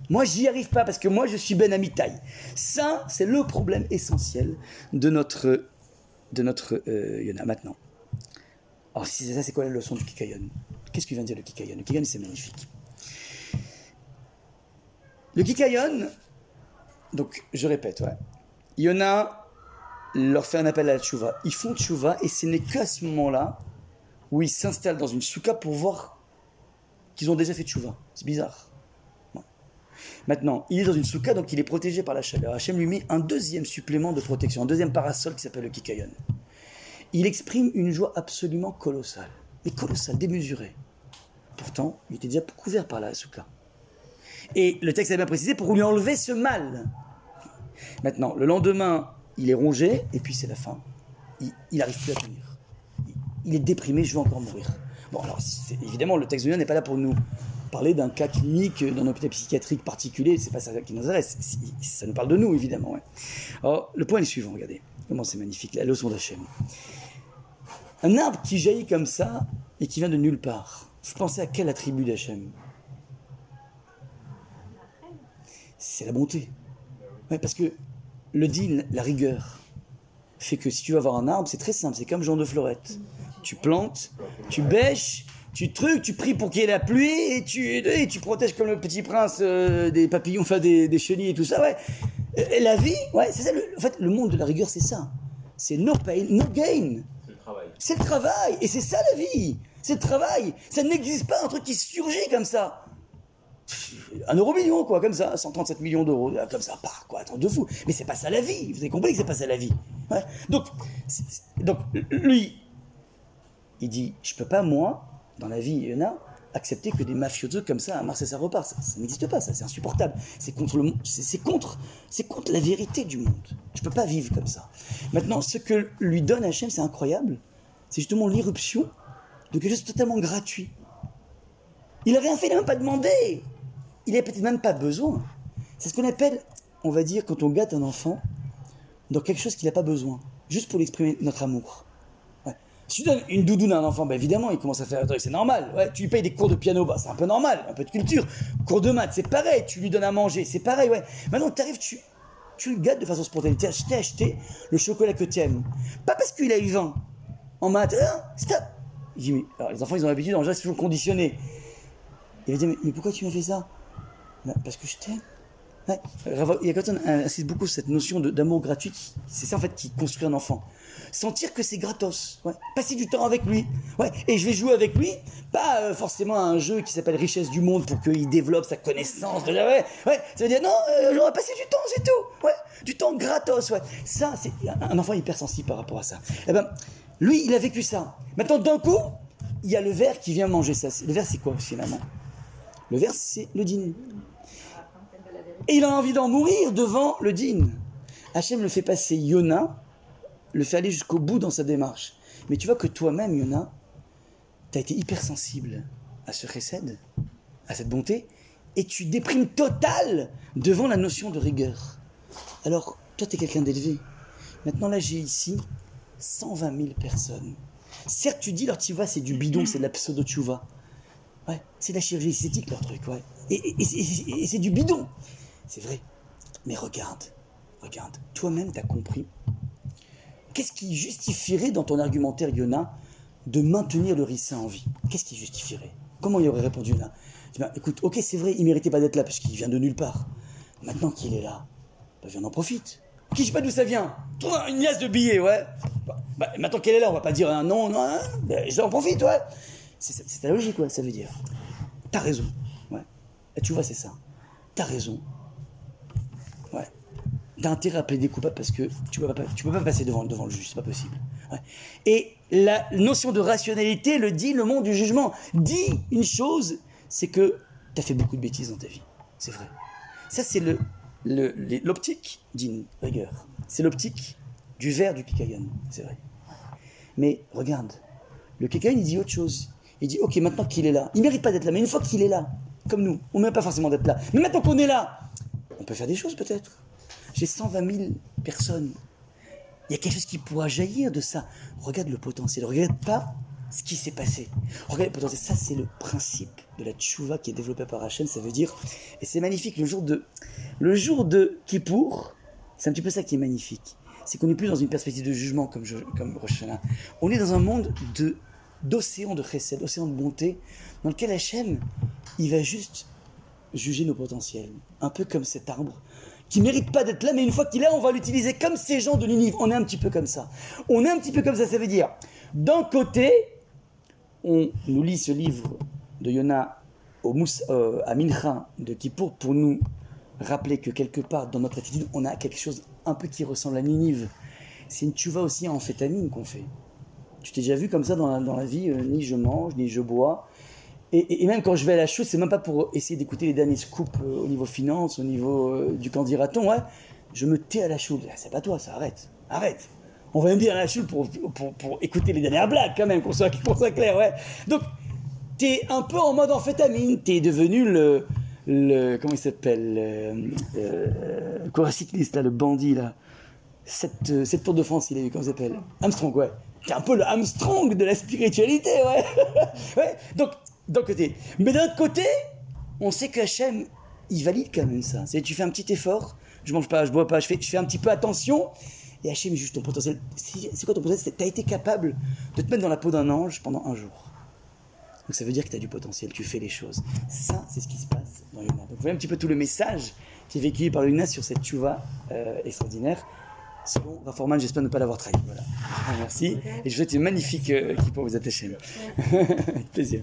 Moi, j'y arrive pas parce que moi, je suis Ben Amitai. Ça, c'est le problème essentiel de notre, de notre euh, Yona maintenant. Alors, si c'est ça, c'est quoi la leçon du Kikayon Qu'est-ce qu'il vient de dire le Kikayon Le Kikayon, c'est magnifique. Le Kikayon, donc, je répète, ouais. Yona leur fait un appel à la tchouva. Ils font tchouva et ce n'est qu'à ce moment-là où ils s'installent dans une souka pour voir qu'ils ont déjà fait tchouva. C'est bizarre. Maintenant, il est dans une souka, donc il est protégé par la chaleur. Hachem lui met un deuxième supplément de protection, un deuxième parasol qui s'appelle le Kikayon. Il exprime une joie absolument colossale, mais colossale, démesurée. Pourtant, il était déjà couvert par la souka. Et le texte a bien précisé pour lui enlever ce mal. Maintenant, le lendemain, il est rongé, et puis c'est la fin. Il n'arrive plus à tenir. Il, est déprimé, je vais encore mourir. Bon, alors, évidemment, le texte de Lyon n'est pas là pour nous parler d'un cas clinique d'un hôpital psychiatrique particulier, c'est pas ça qui nous intéresse. Ça nous parle de nous, évidemment. Alors, le point est le suivant, regardez. Comment c'est magnifique, la leçon d'Hachem. Un arbre qui jaillit comme ça, et qui vient de nulle part. Vous pensez à quel attribut d'Hachem? C'est la bonté. Parce que le dit, la rigueur, fait que si tu veux avoir un arbre, c'est très simple, c'est comme Jean de Florette. Tu plantes, tu bêches, tu trucs, tu pries pour qu'il y ait la pluie et tu, et tu protèges comme le petit prince euh, des papillons, enfin des, des chenilles et tout ça, ouais. Et la vie, ouais, c'est ça. le- en fait, le monde de la rigueur, c'est ça. C'est no pain, no gain. C'est le travail. C'est le travail. Et c'est ça la vie. C'est le travail. Ça n'existe pas un truc qui surgit comme ça. Un euro million, quoi, comme ça. 137 millions d'euros, là, comme ça, pas, quoi, attends de fou. Mais c'est pas ça la vie. Vous avez compris que c'est pas ça la vie. Ouais. Donc, donc, lui, il dit, je peux pas, moi, dans la vie, il y en a, accepter que des mafiosos comme ça à et ça repart. Ça, n'existe pas, ça, c'est insupportable. C'est contre le c'est c'est contre, c'est contre la vérité du monde. Je peux pas vivre comme ça. Maintenant, ce que lui donne Hachem, c'est incroyable. C'est justement l'irruption de quelque chose totalement gratuit. Il n'a rien fait, il n'a même pas demandé. Il n'a peut-être même pas besoin. C'est ce qu'on appelle, on va dire, quand on gâte un enfant, dans quelque chose qu'il n'a pas besoin, juste pour lui exprimer notre amour. Si tu donnes une doudoune à un enfant, bah évidemment, il commence à faire un truc, c'est normal. Ouais, tu lui payes des cours de piano, bah c'est un peu normal, un peu de culture. Cours de maths, c'est pareil. Tu lui donnes à manger, c'est pareil, ouais. Maintenant, tu arrives, tu, tu le gâtes de façon spontanée. Tu as acheté, le chocolat que tu aimes. Pas parce qu'il a eu 20, en maths, hein, stop Il dit, mais alors, les enfants, ils ont l'habitude, en général, c'est toujours conditionné. Il va dire, mais, pourquoi tu m'as fait ça? Ben, Parce que je t'aime. Ouais. Rav- Il y a quand on insiste beaucoup sur cette notion d'amour gratuit. C'est ça en fait qui construit un enfant. Sentir que c'est gratos. Passer du temps avec lui. Ouais. Et je vais jouer avec lui. Pas euh, forcément à un jeu qui s'appelle Richesse du monde pour qu'il développe sa connaissance. Ouais. ouais. Ça veut dire non, euh, on va passer du temps, c'est tout. Ouais. Du temps gratos. Ouais. Ça, c'est un enfant hypersensible par rapport à ça. Eh ben, lui, il a vécu ça. Maintenant, d'un coup, il y a le ver qui vient manger ça. Le ver, c'est quoi finalement? Le ver, c'est le dîner. Et il a envie d'en mourir devant le dîne. Hachem le fait passer Yona, le fait aller jusqu'au bout dans sa démarche. Mais tu vois que toi-même, Yona, tu as été hypersensible à ce chesed, à cette bonté, et tu déprimes total devant la notion de rigueur. Alors, toi, tu es quelqu'un d'élevé. Maintenant, là, j'ai ici 120 000 personnes. Certes, tu dis, leur tchiva, c'est du bidon, c'est de la pseudo-tchouva. Ouais, c'est de la chirurgie esthétique, leur truc, ouais. Et- et c'est du bidon. C'est vrai. Mais regarde, regarde, toi-même, tu as compris. Qu'est-ce qui justifierait dans ton argumentaire, Yona, de maintenir le ricin en vie? Qu'est-ce qui justifierait? Comment il aurait répondu Yona dit, bah, écoute, ok, c'est vrai, il méritait pas d'être là parce qu'il vient de nulle part. Maintenant qu'il est là, viens, on en profite. Qui, je sais pas d'où ça vient. Une liasse de billets, ouais. Bah, maintenant qu'elle est là, on va pas dire un non, non, hein, bah, j'en profite, ouais. C'est ta logique, ça veut dire. T'as raison, ouais. Tu vois, c'est ça. T'as raison. T'as intérêt à plaider coupable parce que tu peux pas, tu peux pas passer devant, devant le juge, c'est pas possible. Et la notion de rationalité le dit, le monde du jugement dit une chose, c'est que t'as fait beaucoup de bêtises dans ta vie. C'est vrai. Ça, c'est le, le- l'optique d'une rigueur. C'est l'optique du verre du Kikayon. C'est vrai. Mais regarde, le Kikayon, il dit autre chose. Il dit, ok, maintenant qu'il est là, il mérite pas d'être là, mais une fois qu'il est là, comme nous, on ne mérite pas forcément d'être là. Mais maintenant qu'on est là, on peut faire des choses peut-être. J'ai 120 000 personnes. Il y a quelque chose qui pourra jaillir de ça. Regarde le potentiel. Regarde pas ce qui s'est passé. Regarde le potentiel. Ça, c'est le principe de la tchouva qui est développé par Hachem. Ça veut dire, et c'est magnifique, le jour de, le jour de Kippour, c'est un petit peu ça qui est magnifique. C'est qu'on n'est plus dans une perspective de jugement comme, comme Rosh Hashanah. On est dans un monde de, d'océan de chesed, d'océan de bonté, dans lequel Hachem, il va juste juger nos potentiels. Un peu comme cet arbre qui mérite pas d'être là, mais une fois qu'il est là, on va l'utiliser comme ces gens de Ninive. On est un petit peu comme ça. On est un petit peu comme ça, ça veut dire, d'un côté, on nous lit ce livre de Yona au Mous, euh, à Mincha de Kippour pour nous rappeler que quelque part dans notre attitude, on a quelque chose un peu qui ressemble à Ninive. C'est une tchouva aussi en amphétamine qu'on fait. Tu t'es déjà vu comme ça dans la, dans la vie, euh, ni je mange, ni je bois. Et, même quand je vais à la chose, c'est même pas pour essayer d'écouter les derniers scoops euh, au niveau finance, au niveau euh, du candidaton, ouais. Je me tais à la choule. Ah, C'est pas toi, ça arrête. Arrête. On va même bien à la choule pour, pour, écouter les dernières blagues quand même, qu'on soit, clair, ouais. Donc, t'es un peu en mode amphétamine, t'es devenu le, le comment il s'appelle, euh, euh, quoi, cycliste là, le bandit là, cette, euh, cette Tour de France, il a eu, comment il s'appelle? Armstrong, ouais. T'es un peu le Armstrong de la spiritualité, ouais. ouais. Donc, d'un côté. Mais d'un autre côté, on sait que Hachem, il valide quand même ça. C'est tu fais un petit effort, je mange pas, je bois pas, je fais, je fais un petit peu attention, et Hachem, juste ton potentiel. C'est quoi ton potentiel C'est- T'as été capable de te mettre dans la peau d'un ange pendant un jour. Donc ça veut dire que tu as du potentiel, tu fais les choses. Ça, c'est ce qui se passe dans Yona. Donc vous voyez un petit peu tout le message qui est véhiculé par Yona sur cette tchouva euh, extraordinaire. Selon Raforman, j'espère ne pas l'avoir trahi. Voilà. Merci. Et je vous souhaite une magnifique euh, qui pour vous attacher. Avec plaisir.